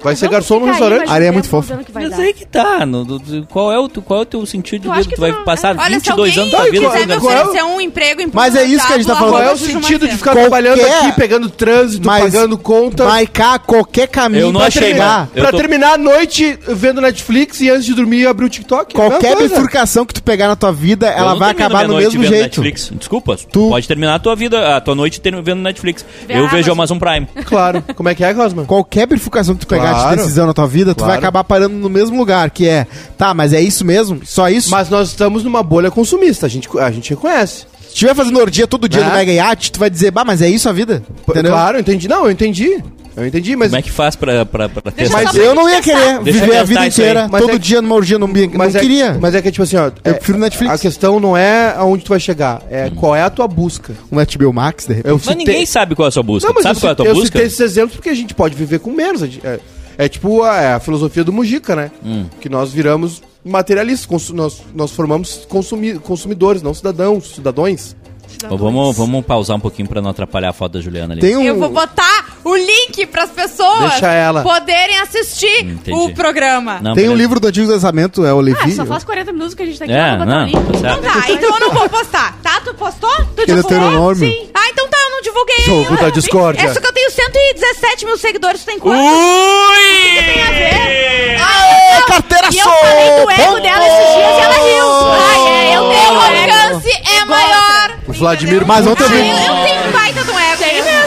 Vai ser garçom no restaurante. Areia é muito vai Mas aí que tá. no- do- do- qual, é o, tu- qual é o teu sentido de Eu vida? que Tu vai tu não- passar Olha, se 22 alguém anos da vida quiser sem me é oferecer um emprego em Mas é isso que a gente tá falando. Qual é o sentido de ficar trabalhando aqui, pegando trânsito, pagando conta? Vai cá, qualquer caminho Eu não pra achei, né? Eu pra terminar a noite vendo Netflix e antes de dormir abrir o TikTok? É Qualquer bifurcação que tu pegar na tua vida, ela vai acabar no noite mesmo jeito. Netflix. Desculpa, Tu- pode terminar a tua vida, a tua noite vendo Netflix. Eu vejo Amazon. Amazon Prime. Claro. Como é que é, Cosma? Qualquer bifurcação que tu pegar Claro. de decisão na tua vida, tu vai Claro. acabar parando no mesmo lugar, que é, tá, mas é isso mesmo? Só isso? Mas nós estamos numa bolha consumista, a gente, a gente reconhece. Se estiver fazendo orgia todo dia Né? no Mega Yacht, tu vai dizer, bah, mas é isso a vida? Entendeu? Claro, eu entendi. Não, eu entendi. Eu entendi, mas. Como é que faz pra, pra, pra testar? Mas eu não ia querer. Deixa eu viver a vida inteira, Mas todo é- dia numa orgia, não, não Mas é, queria. Mas é que, tipo assim, ó. Eu é- prefiro Netflix. A questão não é aonde tu vai chegar, é qual é a tua busca. Um HBO Max, de repente. Eu Mas citei- ninguém sabe qual é a sua busca. Não, mas sabe eu, qual é a tua eu busca? citei esses exemplos porque a gente pode viver com menos. a gente- É, é tipo a, é a filosofia do Mujica, né? Hum. Que nós viramos materialistas, nós, nós formamos consumi- consumidores, não cidadãos, cidadãos. Bom, vamos, vamos pausar um pouquinho pra não atrapalhar a foto da Juliana ali. Tem um. Eu vou botar o link pras pessoas Deixa ela. poderem assistir Entendi. o programa. Não, Tem um livro do Antigo Testamento, é o Levi. Ah, só faz 40 minutos que a gente tá aqui. É, não, o link. tá. Então tá, então eu não vou postar. Tá? Tu postou? Tu Que é Deuteronômio. Sim. Ah, então tá, não divulguei Jogo da discórdia. É só que eu tenho 117 mil seguidores, tu tem quanto? Ui! que tem a ver? Aê, carteira E eu falei do ego dela esses dias e ela riu. Ai, é, eu O tenho ego. alcance é maior. O Vladimir? Mas ontem eu Ah, vi- eu, tenho baita de um ego. Tem mesmo.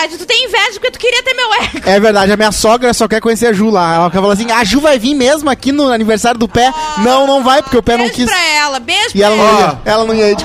É verdade. Tu tem inveja porque tu queria ter meu ego. É verdade, a minha sogra só quer conhecer a Ju lá. Ela fala assim: a Ju vai vir mesmo aqui no aniversário do pé. não, não vai, porque o pé não Beijo quis. pra ela, beijo E pra ela não ela. ia. Ela não ia ir de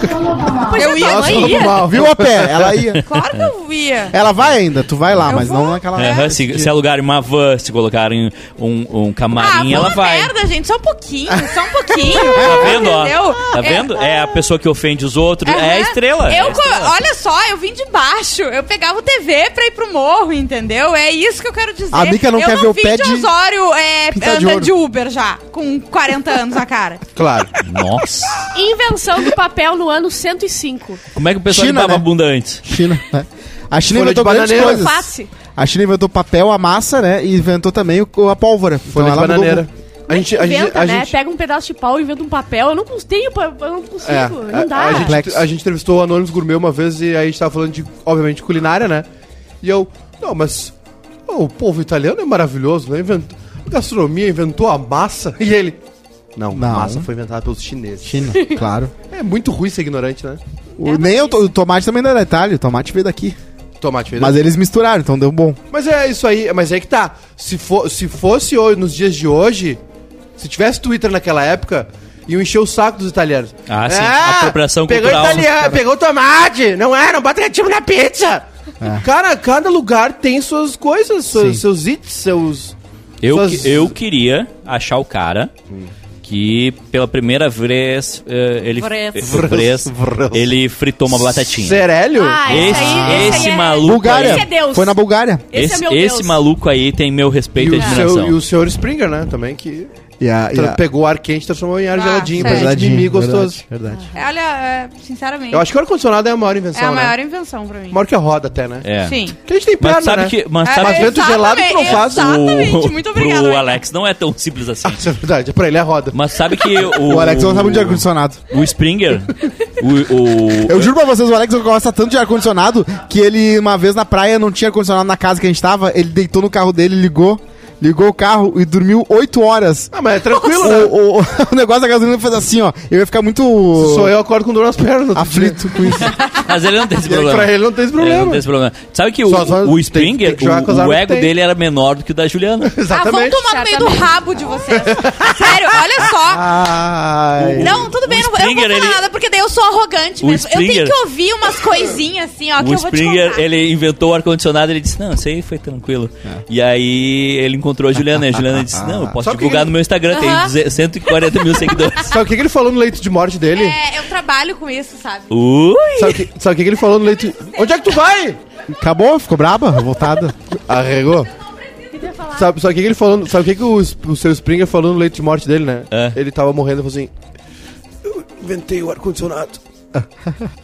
Pois Eu é, ia, falou ia. mal. Viu a pé? Ela ia. Claro que eu ia. Ela vai ainda, tu vai lá, Eu mas vou. não naquela Aham, se, se alugarem uma van, se colocarem um, um Ah, camarim, ela vamos vai. merda, gente. Só um pouquinho, só um pouquinho. Tá vendo, ó? Tá É- vendo? É a pessoa que ofende os outros. É a Aham. estrela. é Eu, a co- estrela. olha só, eu vim de baixo. Eu pegava o TV pra ir pro morro, entendeu? É isso que eu quero dizer. A Mica não eu quer não ver o pé de de- Osório é, de andando ouro. de Uber já, com 40 anos na cara. Claro. Nossa. Invenção do papel no ano 105. Como é que o pessoal China, limpava né? a bunda antes? China, né? A China Folha de inventou grandes bananeira. coisas. Face. A China inventou papel, a massa, né? E inventou também o- a pólvora. Folha de ela mudou bananeira. muito. A gente, a gente, Inventa, a né? gente, Pega um pedaço de pau e inventa um papel. Eu não cons- tenho, pa- eu não consigo. É, não a- dá. A, gente, Complexo. a gente entrevistou o Anônimos Gourmet uma vez e aí a gente tava falando de, obviamente, culinária, né? E eu, não, mas ó, o povo italiano é maravilhoso, né? Inventou, a gastronomia inventou a massa. E ele, não, Não. a massa foi inventada pelos chineses. China, claro. É muito ruim ser ignorante, né? O, nem o, o tomate também não é da Itália, o tomate veio daqui. Tomate fez Mas eles misturaram, então deu bom. Mas é isso aí, mas é que tá. Se, for, se fosse hoje, nos dias de hoje, se tivesse Twitter naquela época, iam encher o saco dos italianos. Ah, sim, apropriação pegou cultural. Italiano, pegou tomate, não é, não bota ketchup na pizza. Cara, cada lugar tem suas coisas, seus, seus hits, seus... Eu, suas- eu queria achar o cara que pela primeira vez eh, ele, Vres. eh, vez, Vres. ele fritou uma batatinha. Serélio? Ah, esse, Esse, aí, esse, esse aí é- maluco Bulgária. Esse é Deus. Foi na Bulgária. Esse, esse, é meu esse Deus. maluco aí tem meu respeito E e admiração. seu, e o senhor Springer, né, também, que E a, e a- pegou o ar quente e transformou em ar Ah, geladinho, pra gente mimir gostoso. Verdade, verdade. É, Olha, é, sinceramente, Eu acho que o ar-condicionado é a maior é invenção, a maior né? invenção pra mim. Maior que a roda até, né? É. Sim. Porque a gente tem perna, Mas sabe né? que. Mas É, sabe Mas vento gelado tu não faz. Exatamente, o, muito pro Raquel. Alex não é tão simples assim. Isso é verdade, pra ele é roda. Mas sabe que o. O Alex não sabe muito de ar-condicionado. O Springer. o, o, Eu juro pra vocês, o Alex gosta tanto de ar-condicionado que ele, uma vez na praia, não tinha ar-condicionado na casa que a gente tava, ele deitou no carro dele, ligou, ligou o carro e dormiu 8 horas. Ah, mas é tranquilo, né? O, o- o negócio da gasolina fez assim, ó. Eu ia ficar muito Sou eu, acordo com dor nas pernas. aflito com isso. Mas ele não tem esse problema. pra ele não tem esse Ele problema. não tem esse problema. Sabe que o, Só- só o tem- Springer, tem as o, ego tem. dele era menor do que o da Juliana. Ah, vão Exatamente. tomar no meio do rabo de vocês. Sério, olha só. Ai. Não, tudo bem, não, eu não vou Springer, falar ele- nada, porque daí eu sou arrogante O mesmo. Eu Springer- tenho que ouvir umas coisinhas assim, ó, que o eu vou te Springer, contar. ele inventou o ar-condicionado ele disse, não, isso aí foi tranquilo. E aí ele encontrou a Juliana e a Juliana disse, não, eu posso Sabe o que divulgar que- no meu Instagram, tem Aham. 200 140 mil seguidores. Sabe o que, que ele falou no leito de morte dele? É, eu trabalho com isso, sabe? Ui! Sabe o que, sabe o que, que ele falou no leito... Onde é que tu vai? Acabou? Ficou braba? Revoltada? Arregou. Sabe, sabe o que, que ele falou? Sabe o que, que o, o seu Springer falou no leito de morte dele, né? É. Ele tava morrendo e falou assim: Eu inventei o ar-condicionado.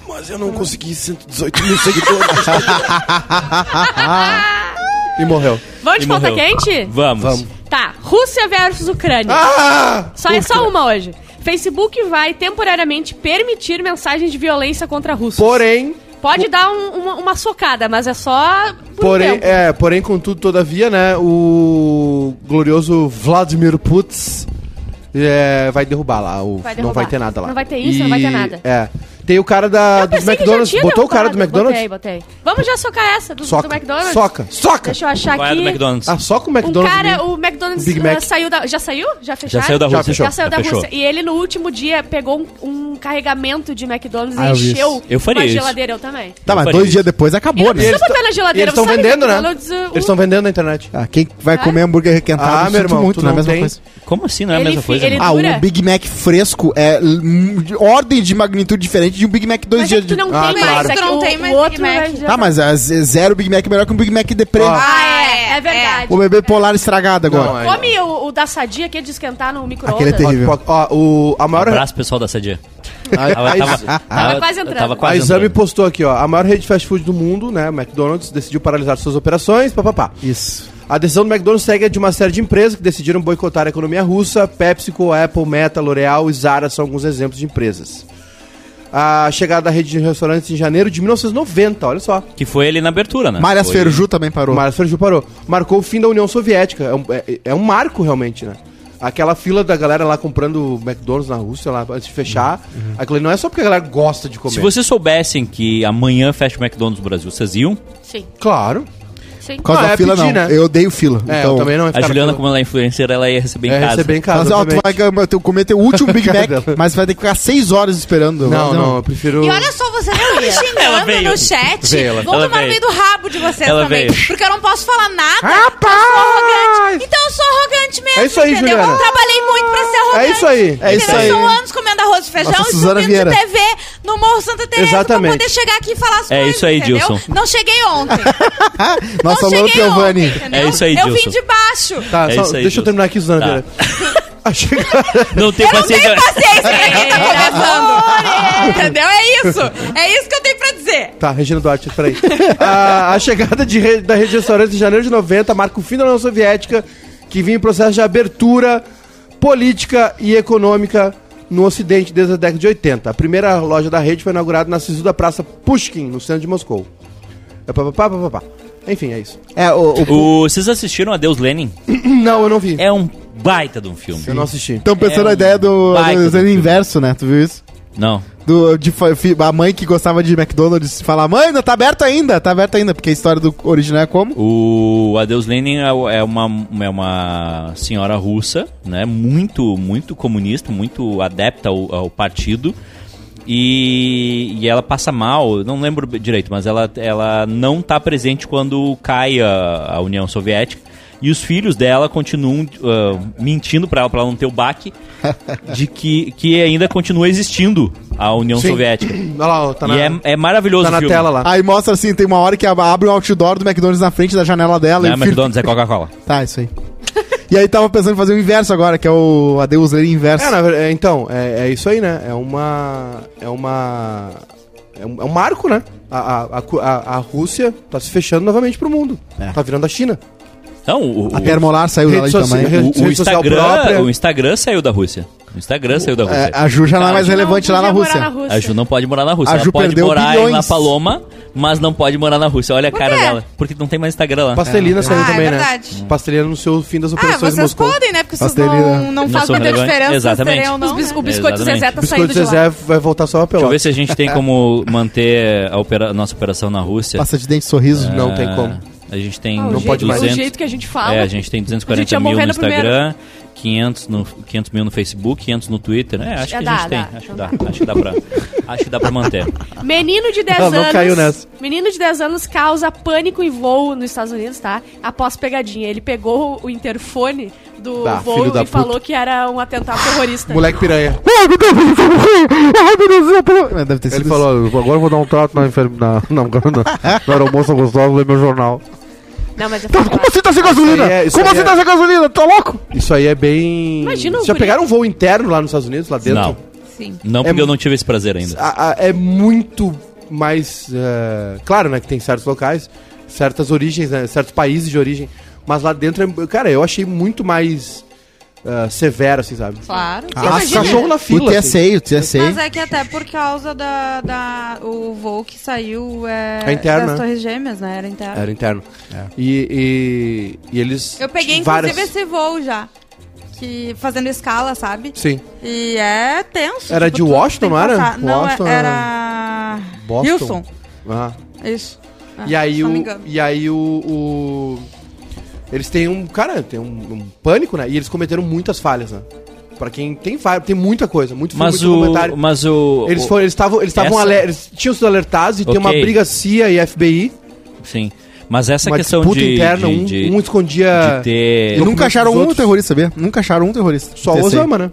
Mas eu não consegui 118 mil seguidores. e morreu. Vamos de E pauta morreu. quente? Vamos. Vamos. Tá, Rússia versus Ucrânia. Ah! Só é só uma hoje. Facebook vai temporariamente permitir mensagens de violência contra russos. Porém, Pode dar um- uma, uma socada, mas é só por um porém, tempo. é, porém, contudo, todavia, né? O glorioso Vladimir Putin é, vai derrubar lá. O, Vai Não derrubar. vai ter nada lá. Não vai ter isso, não vai ter nada. É. Botei o cara da, Eu dos pensei que já McDonald's. tinha Botou o cara do. McDonald's? Botei, botei. Vamos já socar essa do, Soca. do McDonald's? Soca. Soca. Deixa eu achar Qual é aqui. do McDonald's? Ah, só com o Um McDonald's. cara, mesmo. o McDonald's Big uh, Mac. saiu da. Já saiu? Já fecharam? Já saiu da Já Rússia. fechou. Já saiu da fechou. Rússia. E ele no último dia pegou um, um carregamento de McDonald's Ah, e encheu. Eu faria uma isso. geladeira, eu também. Tá, mas dois isso. dias depois acabou, né? precisa botar na geladeira, eles estão do vendendo, né? Uh, Eles estão vendendo na internet. Ah, quem vai Ah. comer hambúrguer requentado, Ah, eu meu irmão, muito, não é a mesma tem? coisa. Como assim? Não é a mesma coisa? Ah, um Big Mac fresco é de ordem de magnitude diferente de um Big Mac dois Mas é dias que tu de... não Ah, tem claro. mais. É Tu que não o, tem mais o outro Big Mac. Tá, mas a z- zero Big Mac é melhor que um Big Mac deprê. Ó. Ah, é, É verdade. O bebê polar estragado agora. Não, é- Come o, o da sadia, aquele de esquentar no micro-ondas. Aquele é terrível. Ó, ó, o, a maior... Abraço, pessoal da Sadia. A, Tava, a- quase entrando. Tava a Exame entrando. postou aqui, ó. A maior rede de fast food do mundo, né? McDonald's, decidiu paralisar suas operações, papapá. Isso. A decisão do McDonald's segue a de uma série de empresas que decidiram boicotar a economia russa. PepsiCo, Apple, Meta, L'Oreal e Zara são alguns exemplos de empresas. A chegada da rede de restaurantes em janeiro de 1990, olha só. Que foi ali na abertura, né? Malhas Foi- Ferju também parou. Mário Ferju parou. Marcou o fim da União Soviética. É um, é- é um marco, realmente, né? Aquela fila da galera lá comprando McDonald's na Rússia, lá, antes de fechar. Aquilo ali não é só porque a galera gosta de comer. Se vocês soubessem que amanhã fecha o McDonald's no Brasil, vocês iam? Sim, Claro. Sim. Por causa Ah, da é fila, pedir, não. né? Eu odeio fila. É, então, eu também não A Juliana, como ela é influencer, ela ia receber em É, casa. receber em casa. Mas, ó, tu vai comer teu último Big Mac, mas vai ter que ficar seis horas esperando. Não, não, eu prefiro. E olha só, vocês estão me Ela xingando veio. no chat. Veio ela. Vão Ela tomar no veio. meio do rabo de vocês Ela também. veio. Porque eu não posso falar nada. Rapaz! Eu sou arrogante. Então eu sou arrogante mesmo. É isso aí, entendeu? Juliana. Eu trabalhei muito pra ser arrogante. É isso aí. É isso aí. São anos comendo arroz e feijão e subindo de TV no Morro Santa Teresa pra poder chegar aqui e falar as É coisas, isso aí? Dilson. Não cheguei ontem. Não ontem, entendeu? É isso aí, Eu Dilson. vim de baixo. Tá, É só- isso aí, deixa eu terminar aqui, Suzana Tá. Vieira. A chegada- Não tem Eu não paciência. tenho paciência pra quem tá começando. Entendeu? É isso. É isso que eu tenho pra dizer. Tá, Regina Duarte, peraí. A, a chegada de re- da rede de restaurantes em janeiro de 90 marca o fim da União Soviética, que vinha em processo de abertura política e econômica no Ocidente desde a década de 80. A primeira loja da rede foi inaugurada na Sisuda Praça Pushkin, no centro de Moscou. É pá, pá, pá, pá, pá. Enfim, é isso. É, o, o- O, vocês assistiram Adeus Lenin? Não, eu não vi. É um baita de um filme. Eu não assisti. Estão pensando É a ideia do, baita do do desenho filme. inverso, né? Tu viu isso? Não. Do, de, a mãe que gostava de McDonald's falar, mãe, não tá aberto ainda, tá aberto ainda, porque a história do original é como? O Adeus Lenin é é uma, é uma senhora russa, né? Muito, muito comunista, muito adepta ao, ao partido. E, e ela passa mal, não lembro direito, mas ela, ela não tá presente quando cai a, a União Soviética. E os filhos dela continuam ah, mentindo pra ela, pra ela não ter o baque, de que, que ainda continua existindo a União Sim. Soviética. Olha lá, tá na, e é, é maravilhoso tá o na filme. tela lá. Aí mostra assim, tem uma hora que ab- abre um outdoor do McDonald's na frente da janela dela Não é e o filho- McDonald's, é Coca-Cola. Tá, isso aí. E aí tava pensando em fazer o inverso agora, que é o Adeus Lenin inverso. É, na ver- é, então, é, é isso aí, né? É uma. É uma. É um, é um marco, né? A, a, a, a- a Rússia tá se fechando novamente pro mundo. É. Tá virando a China. Então, o, o- a Termolar saiu Rede aí social- também. rede- o, o rede Instagram, o Instagram saiu da Rússia. O Instagram saiu da Rússia. É, a Ju já não é mais Não relevante lá na Rússia. A Ju não pode morar na Rússia. A ela Ju pode perdeu morar bilhões. em La Paloma, mas não pode morar na Rússia. Olha a cara dela. Porque não tem mais Instagram lá. Pastelina saiu Ah, é também, né? verdade. Pastelina no seu fim das Ah, operações em vocês Moscou. podem, né? Porque vocês Pastelina. não, não Não faz são muita diferença Exatamente. não, Os bis- né? o biscoito Exatamente. Zezé tá Biscoito saindo de lá. Zezé vai voltar só a Deixa eu ver se a gente tem como manter a, opera- a nossa operação na Rússia. Passa de dente sorriso. É, Não tem como. A gente tem Ah, o Não jeito- pode mais. O jeito que a gente fala. É, a gente tem A 240 gente mil no. Instagram, 500, no, 500 mil no Facebook, 500 no Twitter. É, acho É, que dá, a gente tem. dá. Acho que dá. Acho que dá pra, acho que dá pra manter. Menino de 10 Ela não anos. caiu nessa. Menino de 10 anos causa pânico em voo nos Estados Unidos, tá? Após pegadinha. Ele pegou o interfone do Bah, voo e falou que era um atentado terrorista. Moleque piranha. Deve ter sido Ele falou, agora eu vou dar um trato na enfermidade. Não, não, não. Na aeromoça gostosa, ler meu jornal. Não, mas é Como assim tá sem gasolina? Isso aí é- isso Como aí assim é- tá sem gasolina? Tá louco? Isso aí é bem... Imagina Vocês já guri- pegaram um voo interno lá nos Estados Unidos, lá dentro? Não, Sim. não porque É eu não tive esse prazer ainda. A- a- é muito mais. é, claro, né? Que tem certos locais, certas origens, né, certos países de origem. Mas lá dentro, é, cara, eu achei muito mais é, severo, assim, sabe? Claro. Ah, Imagina- cachorro na O fila. assim. TSA, o TSA. Mas é que até por causa da, da o voo que saiu é, É interno, das né? Torres Gêmeas, né? Era interno. Era interno. E, e, e eles. Eu peguei várias- inclusive esse voo já. que fazendo escala, sabe? Sim. E é tenso. Era de tu Washington, não era? passar- Não, Washington era... Boston? Wilson. Ah. Isso. Ah, E aí, se não me o, engano. e aí o, o- Eles têm um. Cara, tem um, um pânico, né? E eles cometeram muitas falhas, né? Pra quem tem falha, tem muita coisa, muito filme, Mas muito o. documentário. Mas o. Eles foram, eles estavam, eles estavam essa- eles tinham sido alertados e tem uma briga CIA e FBI, Sim. Mas essa uma questão de. interna, de, um, de- um escondia de ter. E nunca acharam um terrorista, sabia? Nunca acharam um terrorista. só o. Osama, né?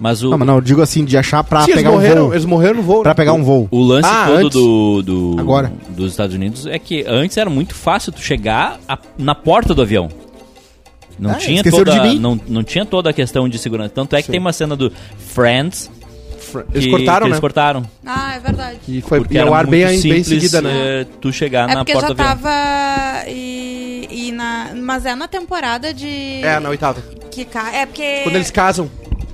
Mas o. Não, mas não, eu digo assim, de achar pra Sim, eles pegar um morreram, voo. eles morreram no voo. Pra né? pegar um voo. O lance Ah, todo do, do Agora. dos Estados Unidos é que antes era muito fácil tu chegar a- na porta do avião. Não Ah, tinha toda de mim. não, não tinha toda a questão de segurança. Tanto é que tem uma cena do Friends Fr- Eles que- cortaram, que né? eles cortaram. Ah, é verdade. E foi Porque e era o ar bem, bem simples seguida, né? eh, tu chegar É na porque porta já do avião. tava. E, e na, mas é na temporada de. É, na oitava. Que ca... É porque. Quando eles casam.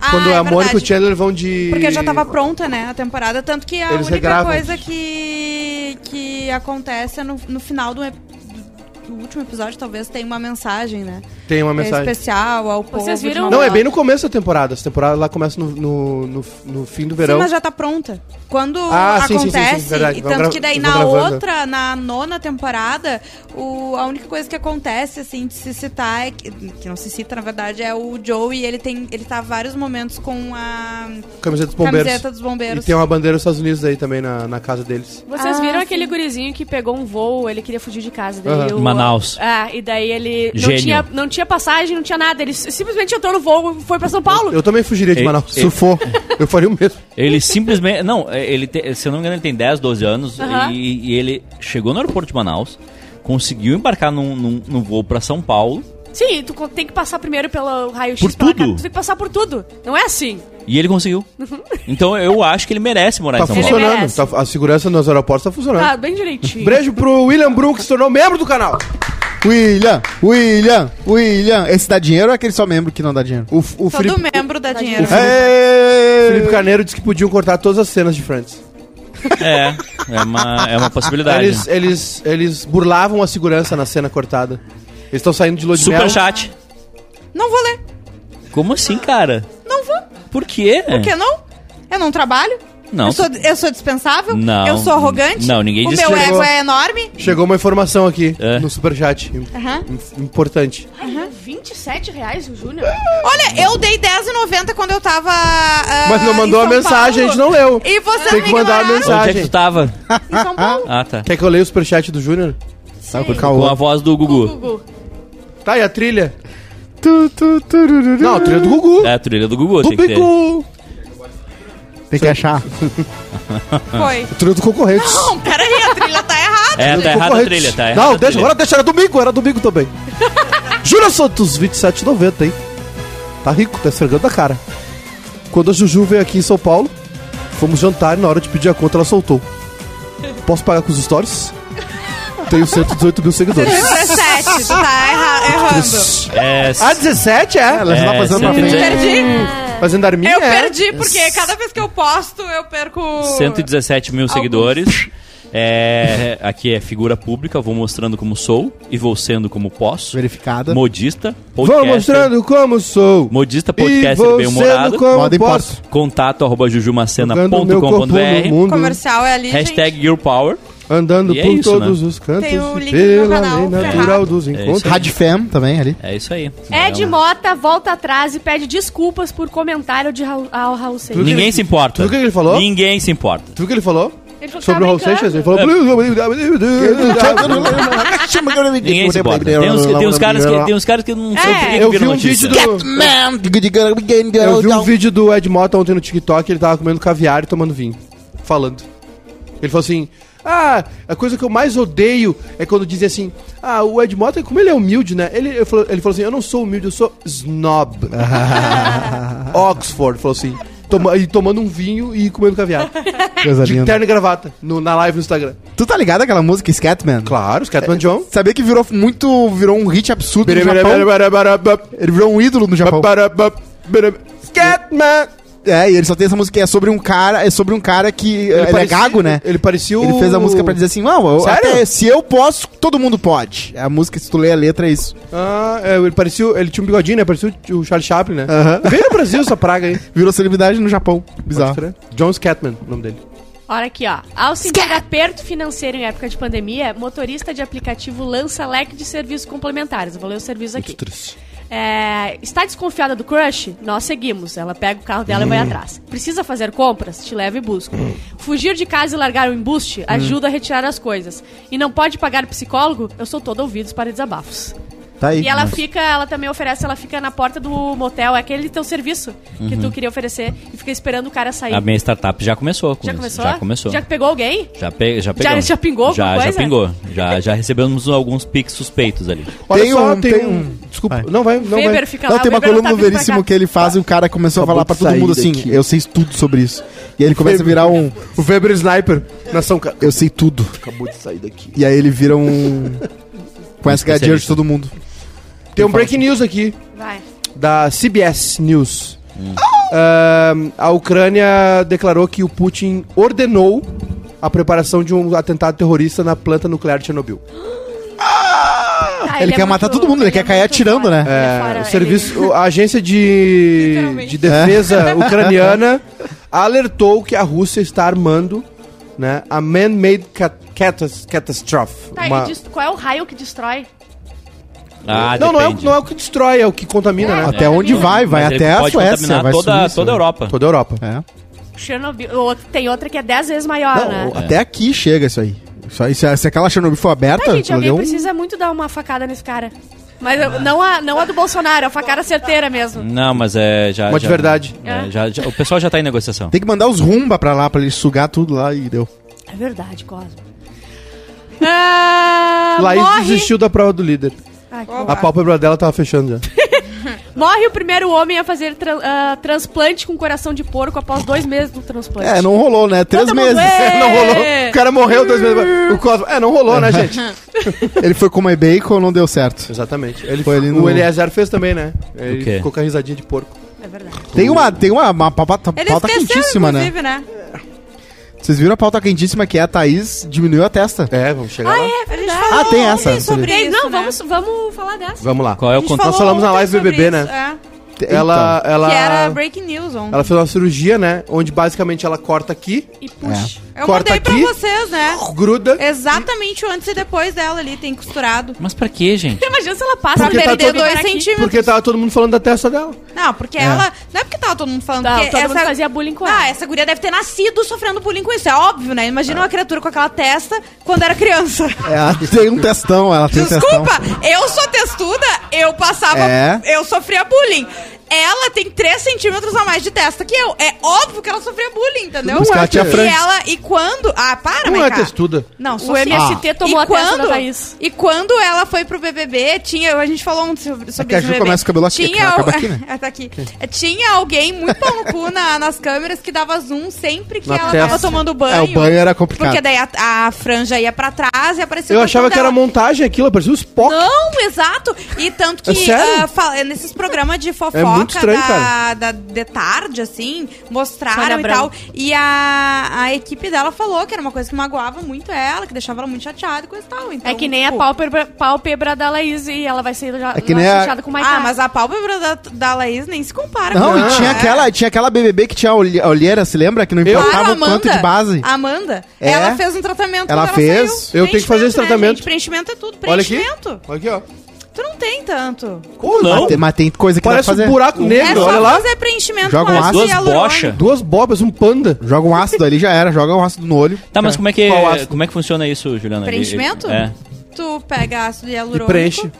Ah, quando é a Mônica e o. Chandler vão de. Porque já tava pronta, né, a temporada. Tanto que a Eles única regravam. coisa que, que acontece é no, no final do, ep- do último episódio, talvez tenha uma mensagem, né? Tem uma É mensagem. especial ao povo. Vocês viram- Não, é bem no começo da temporada. Essa temporada lá começa no, no, no, no fim do verão. Sim, mas já tá pronta. Quando Ah, sim, sim, sim, sim, acontece, verdade. e tanto que daí na gravando. outra, na nona temporada, o, a única coisa que acontece, assim, de se citar, é que, que não se cita, na verdade, é o Joey, ele tem, ele tá vários momentos com a Camiseta dos bombeiros. camiseta dos bombeiros. E tem uma bandeira dos Estados Unidos aí também na, na casa deles. Vocês Ah, viram sim. aquele gurizinho que pegou um voo, ele queria fugir de casa. Daí o- Manaus. Ah, e daí ele não tinha, não tinha passagem, não tinha nada. Ele simplesmente entrou no voo e foi pra São Paulo. Eu também fugiria de Ei, Manaus. ei. Surfou. Eu faria o mesmo. Ele simplesmente. Não, ele te- se eu não me engano, ele tem 10, 12 anos. Aham. E, e ele chegou no aeroporto de Manaus, conseguiu embarcar num, num, num voo pra São Paulo. Sim, tu tem que passar primeiro pelo raio-x. Por tudo? ca- Tu tem que passar por tudo. Não é assim. E ele conseguiu. Então eu acho que ele merece morar Tá em São Paulo. funcionando. Tá- a segurança nos aeroportos tá funcionando. Tá bem direitinho. Beijo pro William Brook, que se tornou membro do canal. William, William, William. Esse dá dinheiro ou é aquele só membro que não dá dinheiro? O, o Todo Felipe, membro dá dinheiro. Ê! Felipe Carneiro disse que podiam cortar todas as cenas de Friends. É, é uma, é uma possibilidade. Eles, eles, eles burlavam a segurança na cena cortada. Eles estão saindo de lua de mel. Superchat. Não vou ler. Como assim, cara? Por quê? Por que não? Eu não trabalho. Não. Eu sou, eu sou dispensável? Não. Eu sou arrogante? Não, ninguém O disse meu que ego é enorme? Chegou uma informação aqui É. no superchat. im- Aham. im- Importante. Ai, 27 reais o Júnior? Olha, eu dei R$10,90 quando eu tava. ah, Mas não em mandou a São mensagem, a Paulo. gente não leu. E vocês Tem que mandar a ignoraram. mensagem. Onde é que tu tava? Em São Paulo. Ah, tá. Quer que eu leia o superchat do Júnior? Sabe por Com caô. a voz do Gugu. Gugu. Tá, e a trilha? Tu, tu, turururu. Não, a trilha do Gugu. É a trilha do Gugu, do tem que ter. Tem que achar. Foi. A trilha do concorrente. Não, peraí, a trilha tá errada. É, tá errada a trilha, tá errada Não, a deixa, trilha. agora deixa, era domingo, era domingo também. Júlia Santos, 27,90, hein? Tá rico, tá esfregando a cara. Quando a Juju veio aqui em São Paulo, fomos jantar e na hora de pedir a conta ela soltou. Posso pagar com os stories? Tenho 118 mil seguidores. 17, tu tá erra errando. É, Ah, 17 é? Ela já tá É, fazendo pra frente. Perdi. Fazendo arminha? Eu é. perdi, porque cada vez que eu posto, eu perco. 117 mil seguidores. É, aqui é figura pública, vou mostrando como sou e vou sendo como posso. Verificada. Modista, Vou podcaster. mostrando como sou. Modista, podcaster vou bem sendo humorado. como Moda posso. Contato arroba jujumacena.com.br. Comercial é ali, Hashtag Girl Power. Andando E é por isso, todos né? os cantos Tem o e link no meu pela canal, lei natural dos É isso encontros. Radfem também ali. É isso aí. Ed É Mota volta atrás e pede desculpas por comentário de Raul, ao Raul Seixas. Ninguém se importa. Tu viu o que ele falou? Ninguém se importa. Tu viu o que ele falou? Ele falou Sobre o Raul. Seixas? Ele falou... Ninguém se importa. Tem uns, tem uns caras que, tem uns caras que não sei É. por que Eu vi um vídeo do... Eu vi um vídeo do Ed Mota ontem no TikTok, ele tava comendo caviar e tomando vinho. Falando. Ele falou assim... Ah, a coisa que eu mais odeio é quando dizem assim... Ah, o Ed Mota, como ele é humilde, né? Ele, ele, falou, ele falou assim... Eu não sou humilde, eu sou snob. Oxford, falou assim. Toma, e tomando um vinho e comendo caviar. Coisa De linda. terno e gravata. No, na live no Instagram. Tu tá ligado aquela música Scatman? Claro, Scatman John. Sabia que virou muito. Virou um hit absurdo no Japão? Ele virou um ídolo no Japão. Scatman. É, e ele só tem essa música que é sobre um cara, é sobre um cara que ele, é parecia- gago, né? Ele parecia o... Ele fez a música pra dizer assim, não, eu- Sério? até se eu posso, todo mundo pode. A música, se tu ler a letra, é isso. Ah, é, ele parecia... o- Ele tinha um bigodinho, né? Parecia o o Charlie Chaplin, né? Aham. Veio no Brasil essa praga aí. Virou celebridade no Japão. Bizarro. John Scatman, o nome dele. Olha aqui, ó. Ao sentir aperto financeiro em época de pandemia, motorista de aplicativo lança leque de serviços complementares. Eu vou ler os serviços aqui. É, está desconfiada do crush? Nós seguimos. Ela pega o carro dela e vai atrás. Precisa fazer compras? Te leva e busco. Fugir de casa e largar o embuste? Ajuda a retirar as coisas. E não pode pagar psicólogo? Eu sou todo ouvidos para desabafos. Tá aí. E ela Nossa. fica, ela também oferece, ela fica na porta do motel, é aquele teu serviço que tu queria oferecer e fica esperando o cara sair. A minha startup já começou com Já isso. começou? Já começou. Já pegou alguém? Já, pe já pegamos. já pingou já, alguma já coisa? pingou. Já, já recebemos alguns piques suspeitos ali. Olha Tem só, um- tem, tem um... um- Desculpa. Vai. Não, vai, não Weber vai. fica Não, lá, tem uma Weber não coluna tá Veríssimo que ele faz e o cara começou a Acabou falar pra todo mundo assim, daqui. eu sei tudo sobre isso. E aí ele começa a virar um, O Weber Sniper, nação... Eu sei tudo. Acabou de sair daqui. E aí ele vira um... A ganhar dinheiro de todo mundo. Tem um breaking news aqui. Vai. da CBS News. Ahn, a Ucrânia declarou que o Putin ordenou a preparação de um atentado terrorista na planta nuclear de Chernobyl. Ah, Ele quer é matar muito- todo mundo, ele quer é cair atirando, fora. né? Ele É, fora, o serviço, a agência de, de defesa ucraniana alertou que a Rússia está armando né, a man-made cat catas- catastrophe. ele- Tá, Uma- qual é o raio que destrói? Ah, Não, não é, não é o que destrói, é o que contamina, né? Até onde vai? Vai Mas até a Suécia. Vai toda, Suíça, toda a? Europa. Toda a Europa. É. Chernobyl. tem outra que é 10 vezes maior, Não, né? até aqui chega isso aí. Isso aí se, se aquela Chernobyl for aberta, Tá, gente, alguém um- precisa muito dar uma facada nesse cara. Mas eu- não, a, não a do Bolsonaro, a facada certeira mesmo. Não, mas é já. Uma de já- verdade. é, já- já- o pessoal já tá em negociação. Tem que mandar os rumba pra lá, pra ele sugar tudo lá e deu. É verdade, Cosmo. Ah, Laís morre... desistiu da prova do líder. Ai, Opa. A pálpebra dela tava fechando já. Morre o primeiro homem a fazer tran- ah, transplante com coração de porco após dois meses do transplante. É, não rolou, né? Três Todo mundo, meses. "Ê!" não rolou. O cara morreu dois meses. O Cosmo. É, não rolou, né, gente? Ele foi comer bacon, não deu certo. Exatamente. Ele Foi ali O no- Eliezer fez também, né? Ele ficou com a risadinha de porco. É verdade. Tem uma, tem uma, uma pauta, pauta quentíssima, né? né? Vocês viram a pauta quentíssima que é a Thaís diminuiu a testa? É, vamos chegar Ah, lá. é A gente verdade. falou Ah, tem essa, sobre isso, não, né? vamos, vamos falar dessa. Vamos lá. Qual é o contexto? Nós falamos na live sobre BBB, né? é. Ela, ela, Que era breaking news ontem. ela fez uma cirurgia, né? Onde basicamente ela corta aqui, E puxa. Eu corta mandei pra aqui. vocês, né? gruda. Exatamente o antes e depois dela ali, tem costurado. Mas pra quê, gente? Imagina se ela passa Pra Porque tá perder todo- dois aqui. centímetros. Porque tava todo mundo falando da testa dela. Não, porque ela. Não é porque tava todo mundo falando. Não, porque todo essa... mundo fazia bullying com Ah, ela. essa guria deve ter nascido sofrendo bullying com isso. É óbvio, né? Imagina uma criatura com aquela testa quando era criança. Ela tem um testão, ela tem um testão. Desculpa, eu sou testuda, eu passava. É. Eu sofria bullying. Ela tem 3 centímetros a mais de testa que eu. É óbvio que ela sofria bullying, entendeu? Mas que ela tinha e franja. ela. E quando. Ah, para, Não é Maiká. testuda. Não, O sou sim. MST tomou E a testa da quando- Thaís. E quando ela foi pro BBB, tinha. A gente falou ontem sobre, sobre que a isso. Ju no BBB. começa o cabelo aqui, Tinha, acaba al- aqui, né? É, tá aqui. É, Tinha alguém muito pau no cu na- nas câmeras que dava zoom sempre que Na ela testa. tava tomando banho. É, o banho era complicado. Porque daí a, a franja ia pra trás e aparecia Eu o achava que era dela. montagem aquilo, parecia um Spock. Não, exato. E tanto que É sério? ah, fala- nesses programas de fofoca É muito estranho, da, cara. da de tarde, assim, Sônia mostraram e tal. E a, a equipe dela falou que era uma coisa que magoava muito ela, que deixava ela muito chateada e coisa e tal. Então, É que nem a tipo, pálpebra, pálpebra da Laís e ela vai sair já É que nem a- chateada com o Maiká. Ah, mas a pálpebra da, da Laís nem se compara Não, com e a- tinha é. aquela, tinha aquela BBB que tinha a olhe- a olheira, se lembra? Que não Eu- importava Claro, o quanto de base. A Amanda. É? Ela fez um tratamento Ela fez? saiu. Eu tenho que fazer esse Preenchimento, né, tratamento. gente? Preenchimento é tudo. Olha aqui. Preenchimento. Olha aqui, ó. Tu não tem tanto. Como Mas tem, mas tem coisa que Parece dá pra um fazer. buraco é negro, só olha lá. fazer preenchimento Joga um com ácido Duas hialurônico. bocha. Duas bobas, um panda. Joga um ácido ali, já era. Joga um ácido no olho. Tá, mas como é que, Qual ácido? como é que funciona isso, Juliana? Preenchimento? É. Tu pega ácido E hialurônico. preenche.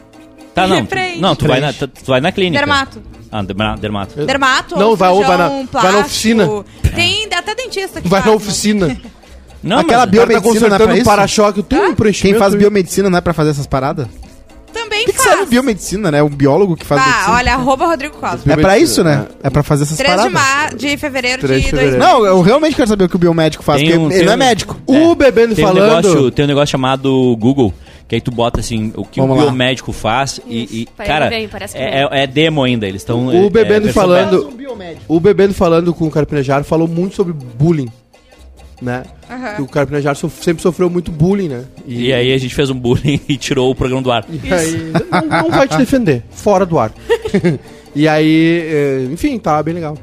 Tá, não. Preenche. Não, tu vai, na, tu, tu vai na clínica. Dermato. Ah, derma- dermato. Dermato, Não, ou vai- cirurgião vai na- vai na plástico. oficina. Tem até dentista que Vai faz, na né? oficina. Não, Aquela mas, bio- O cara tá Biomedicina não é consertando pra um isso? para-choque. Tem um preenchimento. Quem faz biomedicina não é pra fazer essas paradas? Também O que, serve biomedicina, né? Um biólogo que faz Tá, medicina. olha, arroba Rodrigo Cosmo. É pra isso, né? É pra fazer essas 3 de, paradas. mar... de fevereiro 3 de de fevereiro. 2000. Não, eu realmente quero saber o que o biomédico faz, Tem porque um- ele tem não é um- médico. O bebendo tem um, falando. negócio, tem um negócio chamado Google, Que aí tu bota assim o que Vamos o lá. biomédico faz e, e, Vai, cara, parece que é, é- é demo ainda. Eles estão. O Bebendo falando- Um O Bebendo falando com o Carpinejar falou muito sobre bullying, né? Que o Carpinejar sof- sempre sofreu muito bullying, né? E aí a gente fez um bullying e tirou o programa do ar. E aí não, não vai te defender, fora do ar. e aí, eh, enfim, tá bem legal.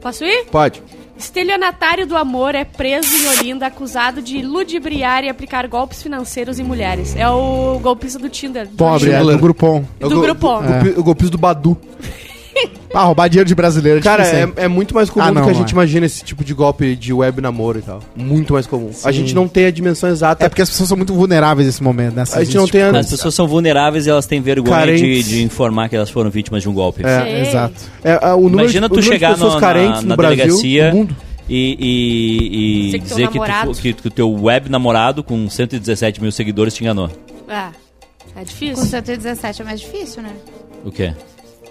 Posso ir? Pode. Estelionatário do amor é preso em Olinda acusado de ludibriar e aplicar golpes financeiros em mulheres. É o golpista do Tinder. do Pobre, é, do Groupon. Do o go- Groupon. o golpe- O golpista do Badu. Ah, roubar dinheiro de brasileiro. é Cara, difícil, hein? é, é muito mais comum Ah, do não, que a gente é. imagina esse tipo de golpe de web namoro e tal. Muito mais comum. A gente não tem a dimensão exata. É porque as pessoas são muito vulneráveis nesse momento, né? a gente não tem a... As pessoas são vulneráveis e elas têm vergonha de, Carentes. de informar que elas foram vítimas de um golpe. É, Sim. Exato. é, a- o número Imagina de, o tu número chegar de pessoas no- carentes na, no na Brasil, delegacia no mundo. e, e- e Dizer que teu dizer que, namorado- tu, que, que o teu web namorado com 117 mil seguidores te enganou. Ah, é Com difícil. 117 é mais difícil, né? O quê?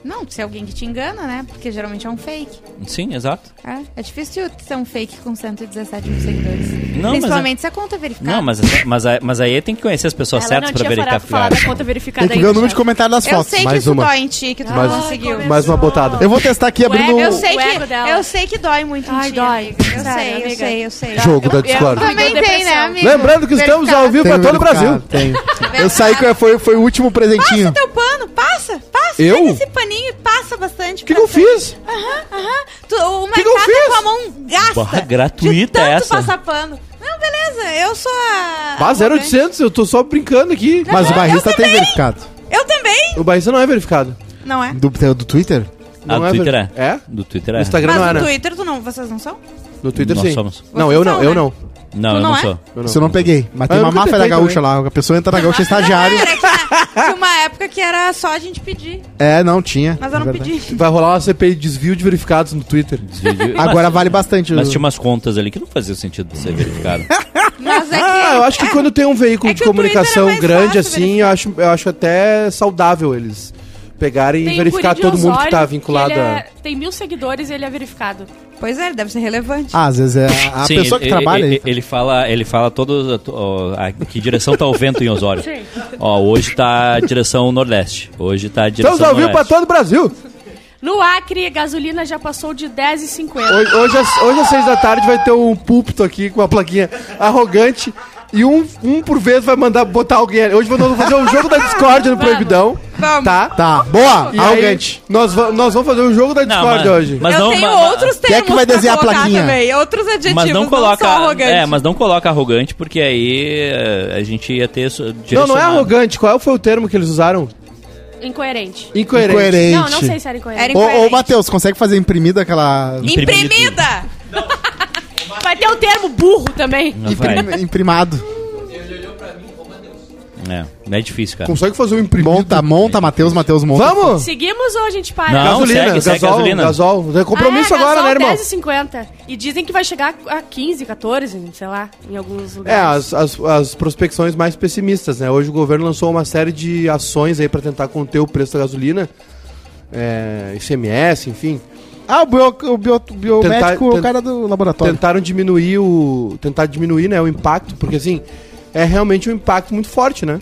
Não, ser alguém que te engana, né? Porque geralmente é um fake. Sim, exato. É, é difícil ser um fake com 117 mil seguidores. Não, mas Principalmente se a conta é verificada. Não, mas, mas, aí- mas aí tem que conhecer as pessoas Ela certas pra verificar. falar da conta verificada Tem que ver o número de comentários das Eu fotos. sei que mais isso uma. dói em ti, que tu Mais- não conseguiu. começou. Mais uma botada. Eu vou testar aqui abrindo Eu o sei, que, dela. eu sei que dói muito em Ai, ti, dói. Eu sei, eu sei, eu sei. Jogo da Eu- eu- Discord. Também tem, né, amigo? Lembrando que estamos ao vivo pra todo o Brasil. Tem. Eu saí com foi, foi o último presentinho. Passa teu pano, passa, passa. Eu? Pega esse paninho e passa bastante. O que, que eu fiz? Aham, aham. Tu, o Que que eu fiz? tá com a mão gasta. Barra gratuita de tanto essa. passar pano. Não, beleza, eu sou a... Arrogante. 0800, eu tô só brincando aqui. Mas o barrista tem também. verificado. Eu também. O barrista não é verificado. Não é? Do, do Twitter? Ah, Não do Twitter ver- é. É? Do Twitter é. Instagram não Mas é, no né? Twitter tu não, vocês não são? No Twitter Nós sim. somos. Não, eu não, são, eu né? não. Não, Tu eu não não é? sou. Eu Você não peguei. Mas tem eu uma nunca máfia da tentei gaúcha também. lá. A pessoa entra na gaúcha é estagiário. Era que na- tinha uma época que era só a gente pedir. É, não, tinha. Mas eu é não verdade. pedi. Vai rolar uma CPI de desvio de verificados no Twitter. Agora vale bastante. Mas tinha umas contas ali que não fazia sentido de ser verificado. Mas é que... Ah, eu acho que quando tem um veículo É de que o Twitter comunicação é mais grande fácil assim, eu acho, eu acho até saudável eles pegarem Tem e verificar todo mundo que tá vinculado ele a... é- Tem mil seguidores e ele é verificado. Pois é, deve ser relevante. Ah, às vezes é a Sim, pessoa que ele, trabalha Ele, aí. ele fala, ele fala todo. ó, a, que direção tá o vento em Osório? Sim. Ó, hoje tá a direção nordeste. Hoje tá a direção Estamos ao vivo pra noroeste. todo o Brasil. No Acre, gasolina já passou de 10,50. Hoje, hoje, às, hoje às seis da tarde vai ter um púlpito aqui com a plaquinha arrogante e um, um por vez vai mandar botar alguém ali. Hoje vamos fazer um jogo da Discord no Proibidão. Vamos. Tá? Tá, boa, E arrogante. aí, nós, va- nós vamos fazer um jogo da Não, Discord mas- hoje. mas eu não- tenho ma- ma- outros Quem é termos que vai pra desenhar a colocar plaquinha? também. Outros adjetivos, Mas não coloca. só arrogante. é, mas não coloca arrogante, porque aí eh, a gente ia ter. so- Não, não é direcionado. arrogante. Qual foi o termo que eles usaram? Incoerente. Incoerente. Incoerente. Não, não sei se era incoerente. Era Ô, ô, incoerente. Matheus, consegue fazer imprimida aquela. Imprimida! Vai ter o termo burro também. Não vai. Imprim- imprimado. É, é difícil, cara. Consegue fazer um imprimido? Monta, monta, Matheus, Matheus, monta. Vamos? Seguimos ou a gente para? Não, gasolina, segue, segue gasol, gasolina. gasol. É compromisso Ah, é, agora, gasol né, irmão? 10,50. E dizem que vai chegar a 15, 14, sei lá, em alguns É, lugares. as, as, as prospecções mais pessimistas, né? Hoje o governo lançou uma série de ações aí pra tentar conter o preço da gasolina. É, ICMS, enfim. Ah, o, bio, o, bio, o biomédico Tentar- é o tent- cara do laboratório. Tentaram diminuir o. Tentar diminuir, né, o impacto, porque assim, é realmente um impacto muito forte, né?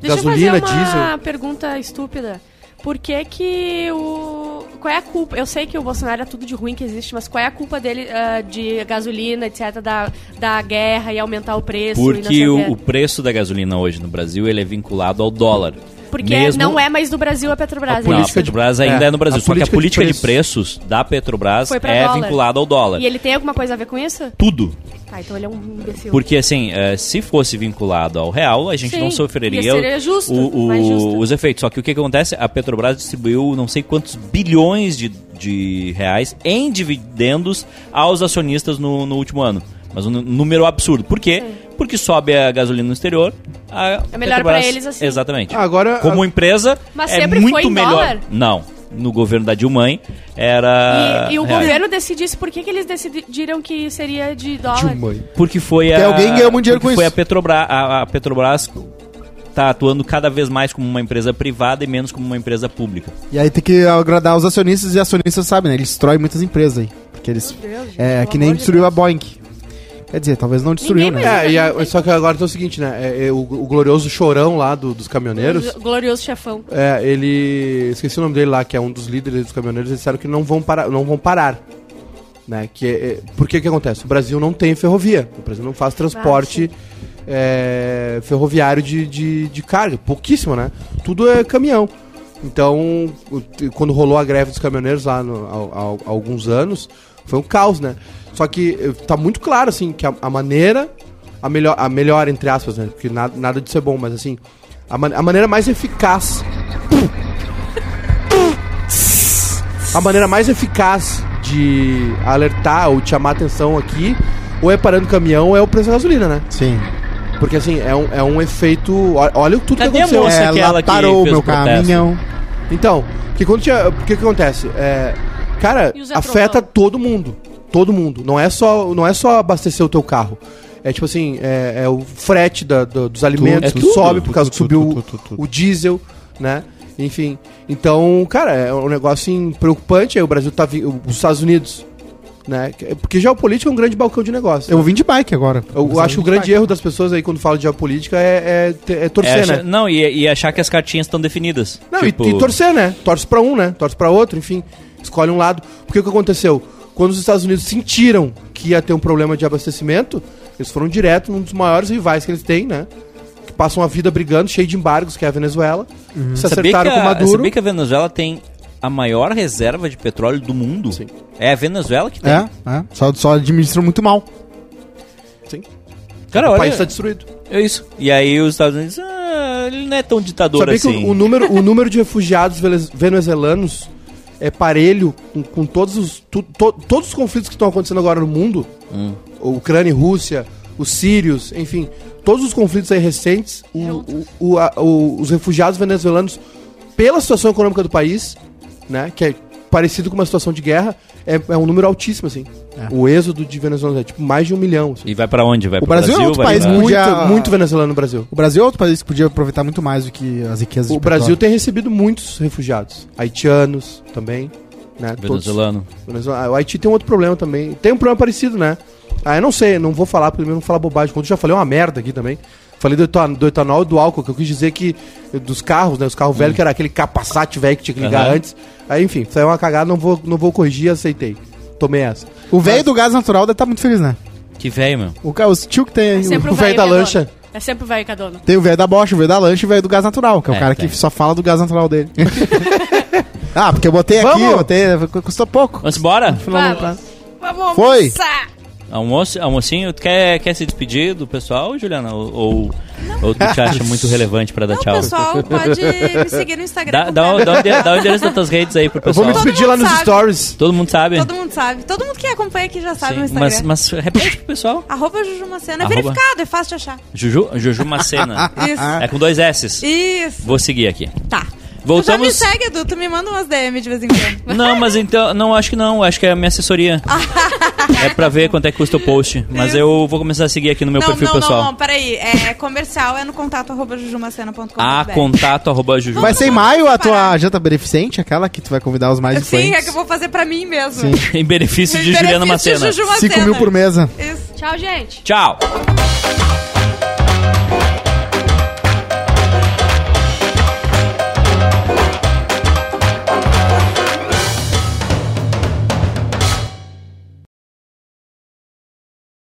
Deixa gasolina, eu fazer uma diesel. pergunta estúpida. Por que que o... Qual é a culpa? Eu sei que o Bolsonaro é tudo de ruim que existe, mas qual é a culpa dele ah, de gasolina, etc., da, da guerra e aumentar o preço? Porque o o preço da gasolina hoje no Brasil ele é vinculado ao dólar. Porque mesmo- não é mais do Brasil a Petrobras. A é Não, a política de- Petrobras ainda é, é, no Brasil. a Só que a política de de preços da Petrobras é dólar. vinculada ao dólar. E ele tem alguma coisa a ver com isso? Tudo. Tá, então ele é um imbecil. Porque, assim, eh, se fosse vinculado ao real, a gente Sim, não sofreria justo, o- o- os efeitos. Só que o que acontece? A Petrobras distribuiu não sei quantos bilhões de, de reais em dividendos aos acionistas no, no último ano. Mas um número absurdo. Por quê? Porque sobe a gasolina no exterior. a É melhor Petrobras- pra eles assim. Exatamente. Agora. Como empresa, Mas é sempre muito foi em melhor. dólar? Não. No governo da Dilma era. E, e o reais. governo decidisse por que, que eles decidiram que seria de dólar. Dilma. Porque foi Porque a. alguém ganhou muito dinheiro porque com foi isso. a Petrobras. A, a Petrobras tá atuando cada vez mais como uma empresa privada e menos como uma empresa pública. E aí tem que agradar os acionistas e acionistas sabem, né? Eles destroem muitas empresas aí. Porque eles. Meu Deus, gente, É pelo que nem destruiu a. Boeing. Quer dizer, talvez não destruiu, Ninguém né? É, e a- só que agora tem o seguinte, né? é- é o, o glorioso chorão lá do- dos caminhoneiros. O glorioso chefão. É, ele. Esqueci o nome dele lá, que é um dos líderes dos caminhoneiros, eles disseram que não vão parar. Não vão parar né? que é, é- por que que acontece? O Brasil não tem ferrovia. O Brasil não faz transporte é, ferroviário de, de, de carga. Pouquíssimo, né? Tudo é caminhão. Então, quando rolou a greve dos caminhoneiros lá no- há- há alguns anos, foi um caos, né? Só que eh, tá muito claro, assim, que a, a maneira, a melhor, a melhor, entre aspas, né? Porque nada, nada disso é bom, mas assim, a, man- a maneira mais eficaz. A maneira mais eficaz de alertar ou de chamar atenção aqui, ou é parando o caminhão, ou é o preço da gasolina, né? Sim. Porque assim, é um, é um efeito. Olha tudo Cadê que a aconteceu. moça? Ela aquela que parou meu caminhão. Então, que quando tinha, o que que acontece? É, cara, afeta todo mundo. Todo mundo. Não é só, não é só abastecer o teu carro. É tipo assim, é, é o frete da- do- dos alimentos é que tudo. sobe por causa que Tudo, subiu tudo, tudo, tudo. o diesel, né? Enfim. Então, cara, é um negócio assim, preocupante. Aí o Brasil tá vi- os Estados Unidos, né? Que- Porque geopolítica é um grande balcão de negócio. Eu vim de bike agora. Eu acho que o grande erro das pessoas aí quando falam de geopolítica é, é, é torcer, É, acha- né? Não, e, e achar que as cartinhas estão definidas. Não, Tipo, e, e torcer, né? Torce pra um, né? Torce pra outro, enfim. Escolhe um lado. Porque o que aconteceu? Quando os Estados Unidos sentiram que ia ter um problema de abastecimento, eles foram direto num dos maiores rivais que eles têm, né? Que passam a vida brigando, cheio de embargos, que é a Venezuela. Se Sabia que, acertaram com Maduro. sabia que a Venezuela tem a maior reserva de petróleo do mundo? Sim. É a Venezuela que tem. É, é. Só, só administram muito mal. Sim. Cara, o olha, país está destruído. é isso. E aí os Estados Unidos, ah, ele não é tão ditador Sabia assim. que o, o número, o número de refugiados venezuelanos é parelho com, com todos, os, tu- to- todos os conflitos que estão acontecendo agora no mundo? Hum. Ucrânia e Rússia, os sírios, enfim, todos os conflitos aí recentes, o- o- o- a- o- os refugiados venezuelanos, pela situação econômica do país, né, que é parecido com uma situação de guerra, é, é um número altíssimo, assim. O êxodo de venezuelanos é tipo mais de um milhão. assim. E vai pra onde? Vai O pro Brasil é outro país pra- muito- Muito, Podia- muito venezuelano no Brasil. O Brasil é outro país que podia aproveitar muito mais do que as riquezas O de Brasil tem recebido muitos refugiados. Haitianos também. Né? Todos- Venezuelano. Venezuela- O Haiti tem um outro problema também. Tem um problema parecido, né? Ah, eu não sei, não vou falar, porque eu não vou falar bobagem. Quando eu já falei uma merda aqui também. Falei do, etan- do etanol e do álcool, que eu quis dizer que dos carros, né? Os carros velhos, que era aquele capacete velho que tinha que ligar Aham. antes. Aí, enfim, saiu uma cagada, não vou, não vou corrigir, aceitei. Tomei essa. O velho do gás natural deve estar muito feliz, né? Que velho, meu. O, os tio que tem aí. É o- o o velho da é lancha. É sempre o velho que é dono. Tem o velho da Bosch, o velho da lancha e o velho do gás natural, que é o É, cara tem. que só fala do gás natural dele. ah, porque eu botei aqui, Vamos! eu botei, custou pouco. Vamos embora? Vamos. Vamos Foi. almoçar. Almoço, almocinho, tu quer, quer se despedir do pessoal, Juliana? Ou, ou, ou tu te acha muito relevante pra dar Não, tchau? pessoal, pode me seguir no Instagram. Dá, dá, o- dá, o endereço, dá o endereço das tuas redes aí pro Eu vou pessoal. me despedir lá nos sabe. stories. Todo mundo sabe? Todo mundo sabe. Todo mundo que acompanha aqui já sabe Sim, no Instagram. mas, mas repete pro pessoal. Arroba Juju Macena. É Arroba. verificado, é fácil de achar. Juju, Juju Macena. Isso. é com dois S's. Isso. Vou seguir aqui. Tá. Voltamos. Tu já me segue, Edu. Tu me manda umas DM de vez em quando. Não, mas então. Não, acho que não. Acho que é a minha assessoria. é pra ver quanto é que custa o post. Mas eu vou começar a seguir aqui no meu não, perfil não, pessoal. não, não, peraí. É comercial, é no contato arroba jujumacena.com. Ah, contato arroba Juju. Vai ser em maio a tua janta beneficente, aquela que tu vai convidar os mais Sim, é que eu vou fazer pra mim mesmo. Sim. em benefício de Benefício Juliana de Macena. Juju 5 mil por mesa. Isso. Tchau, gente. Tchau.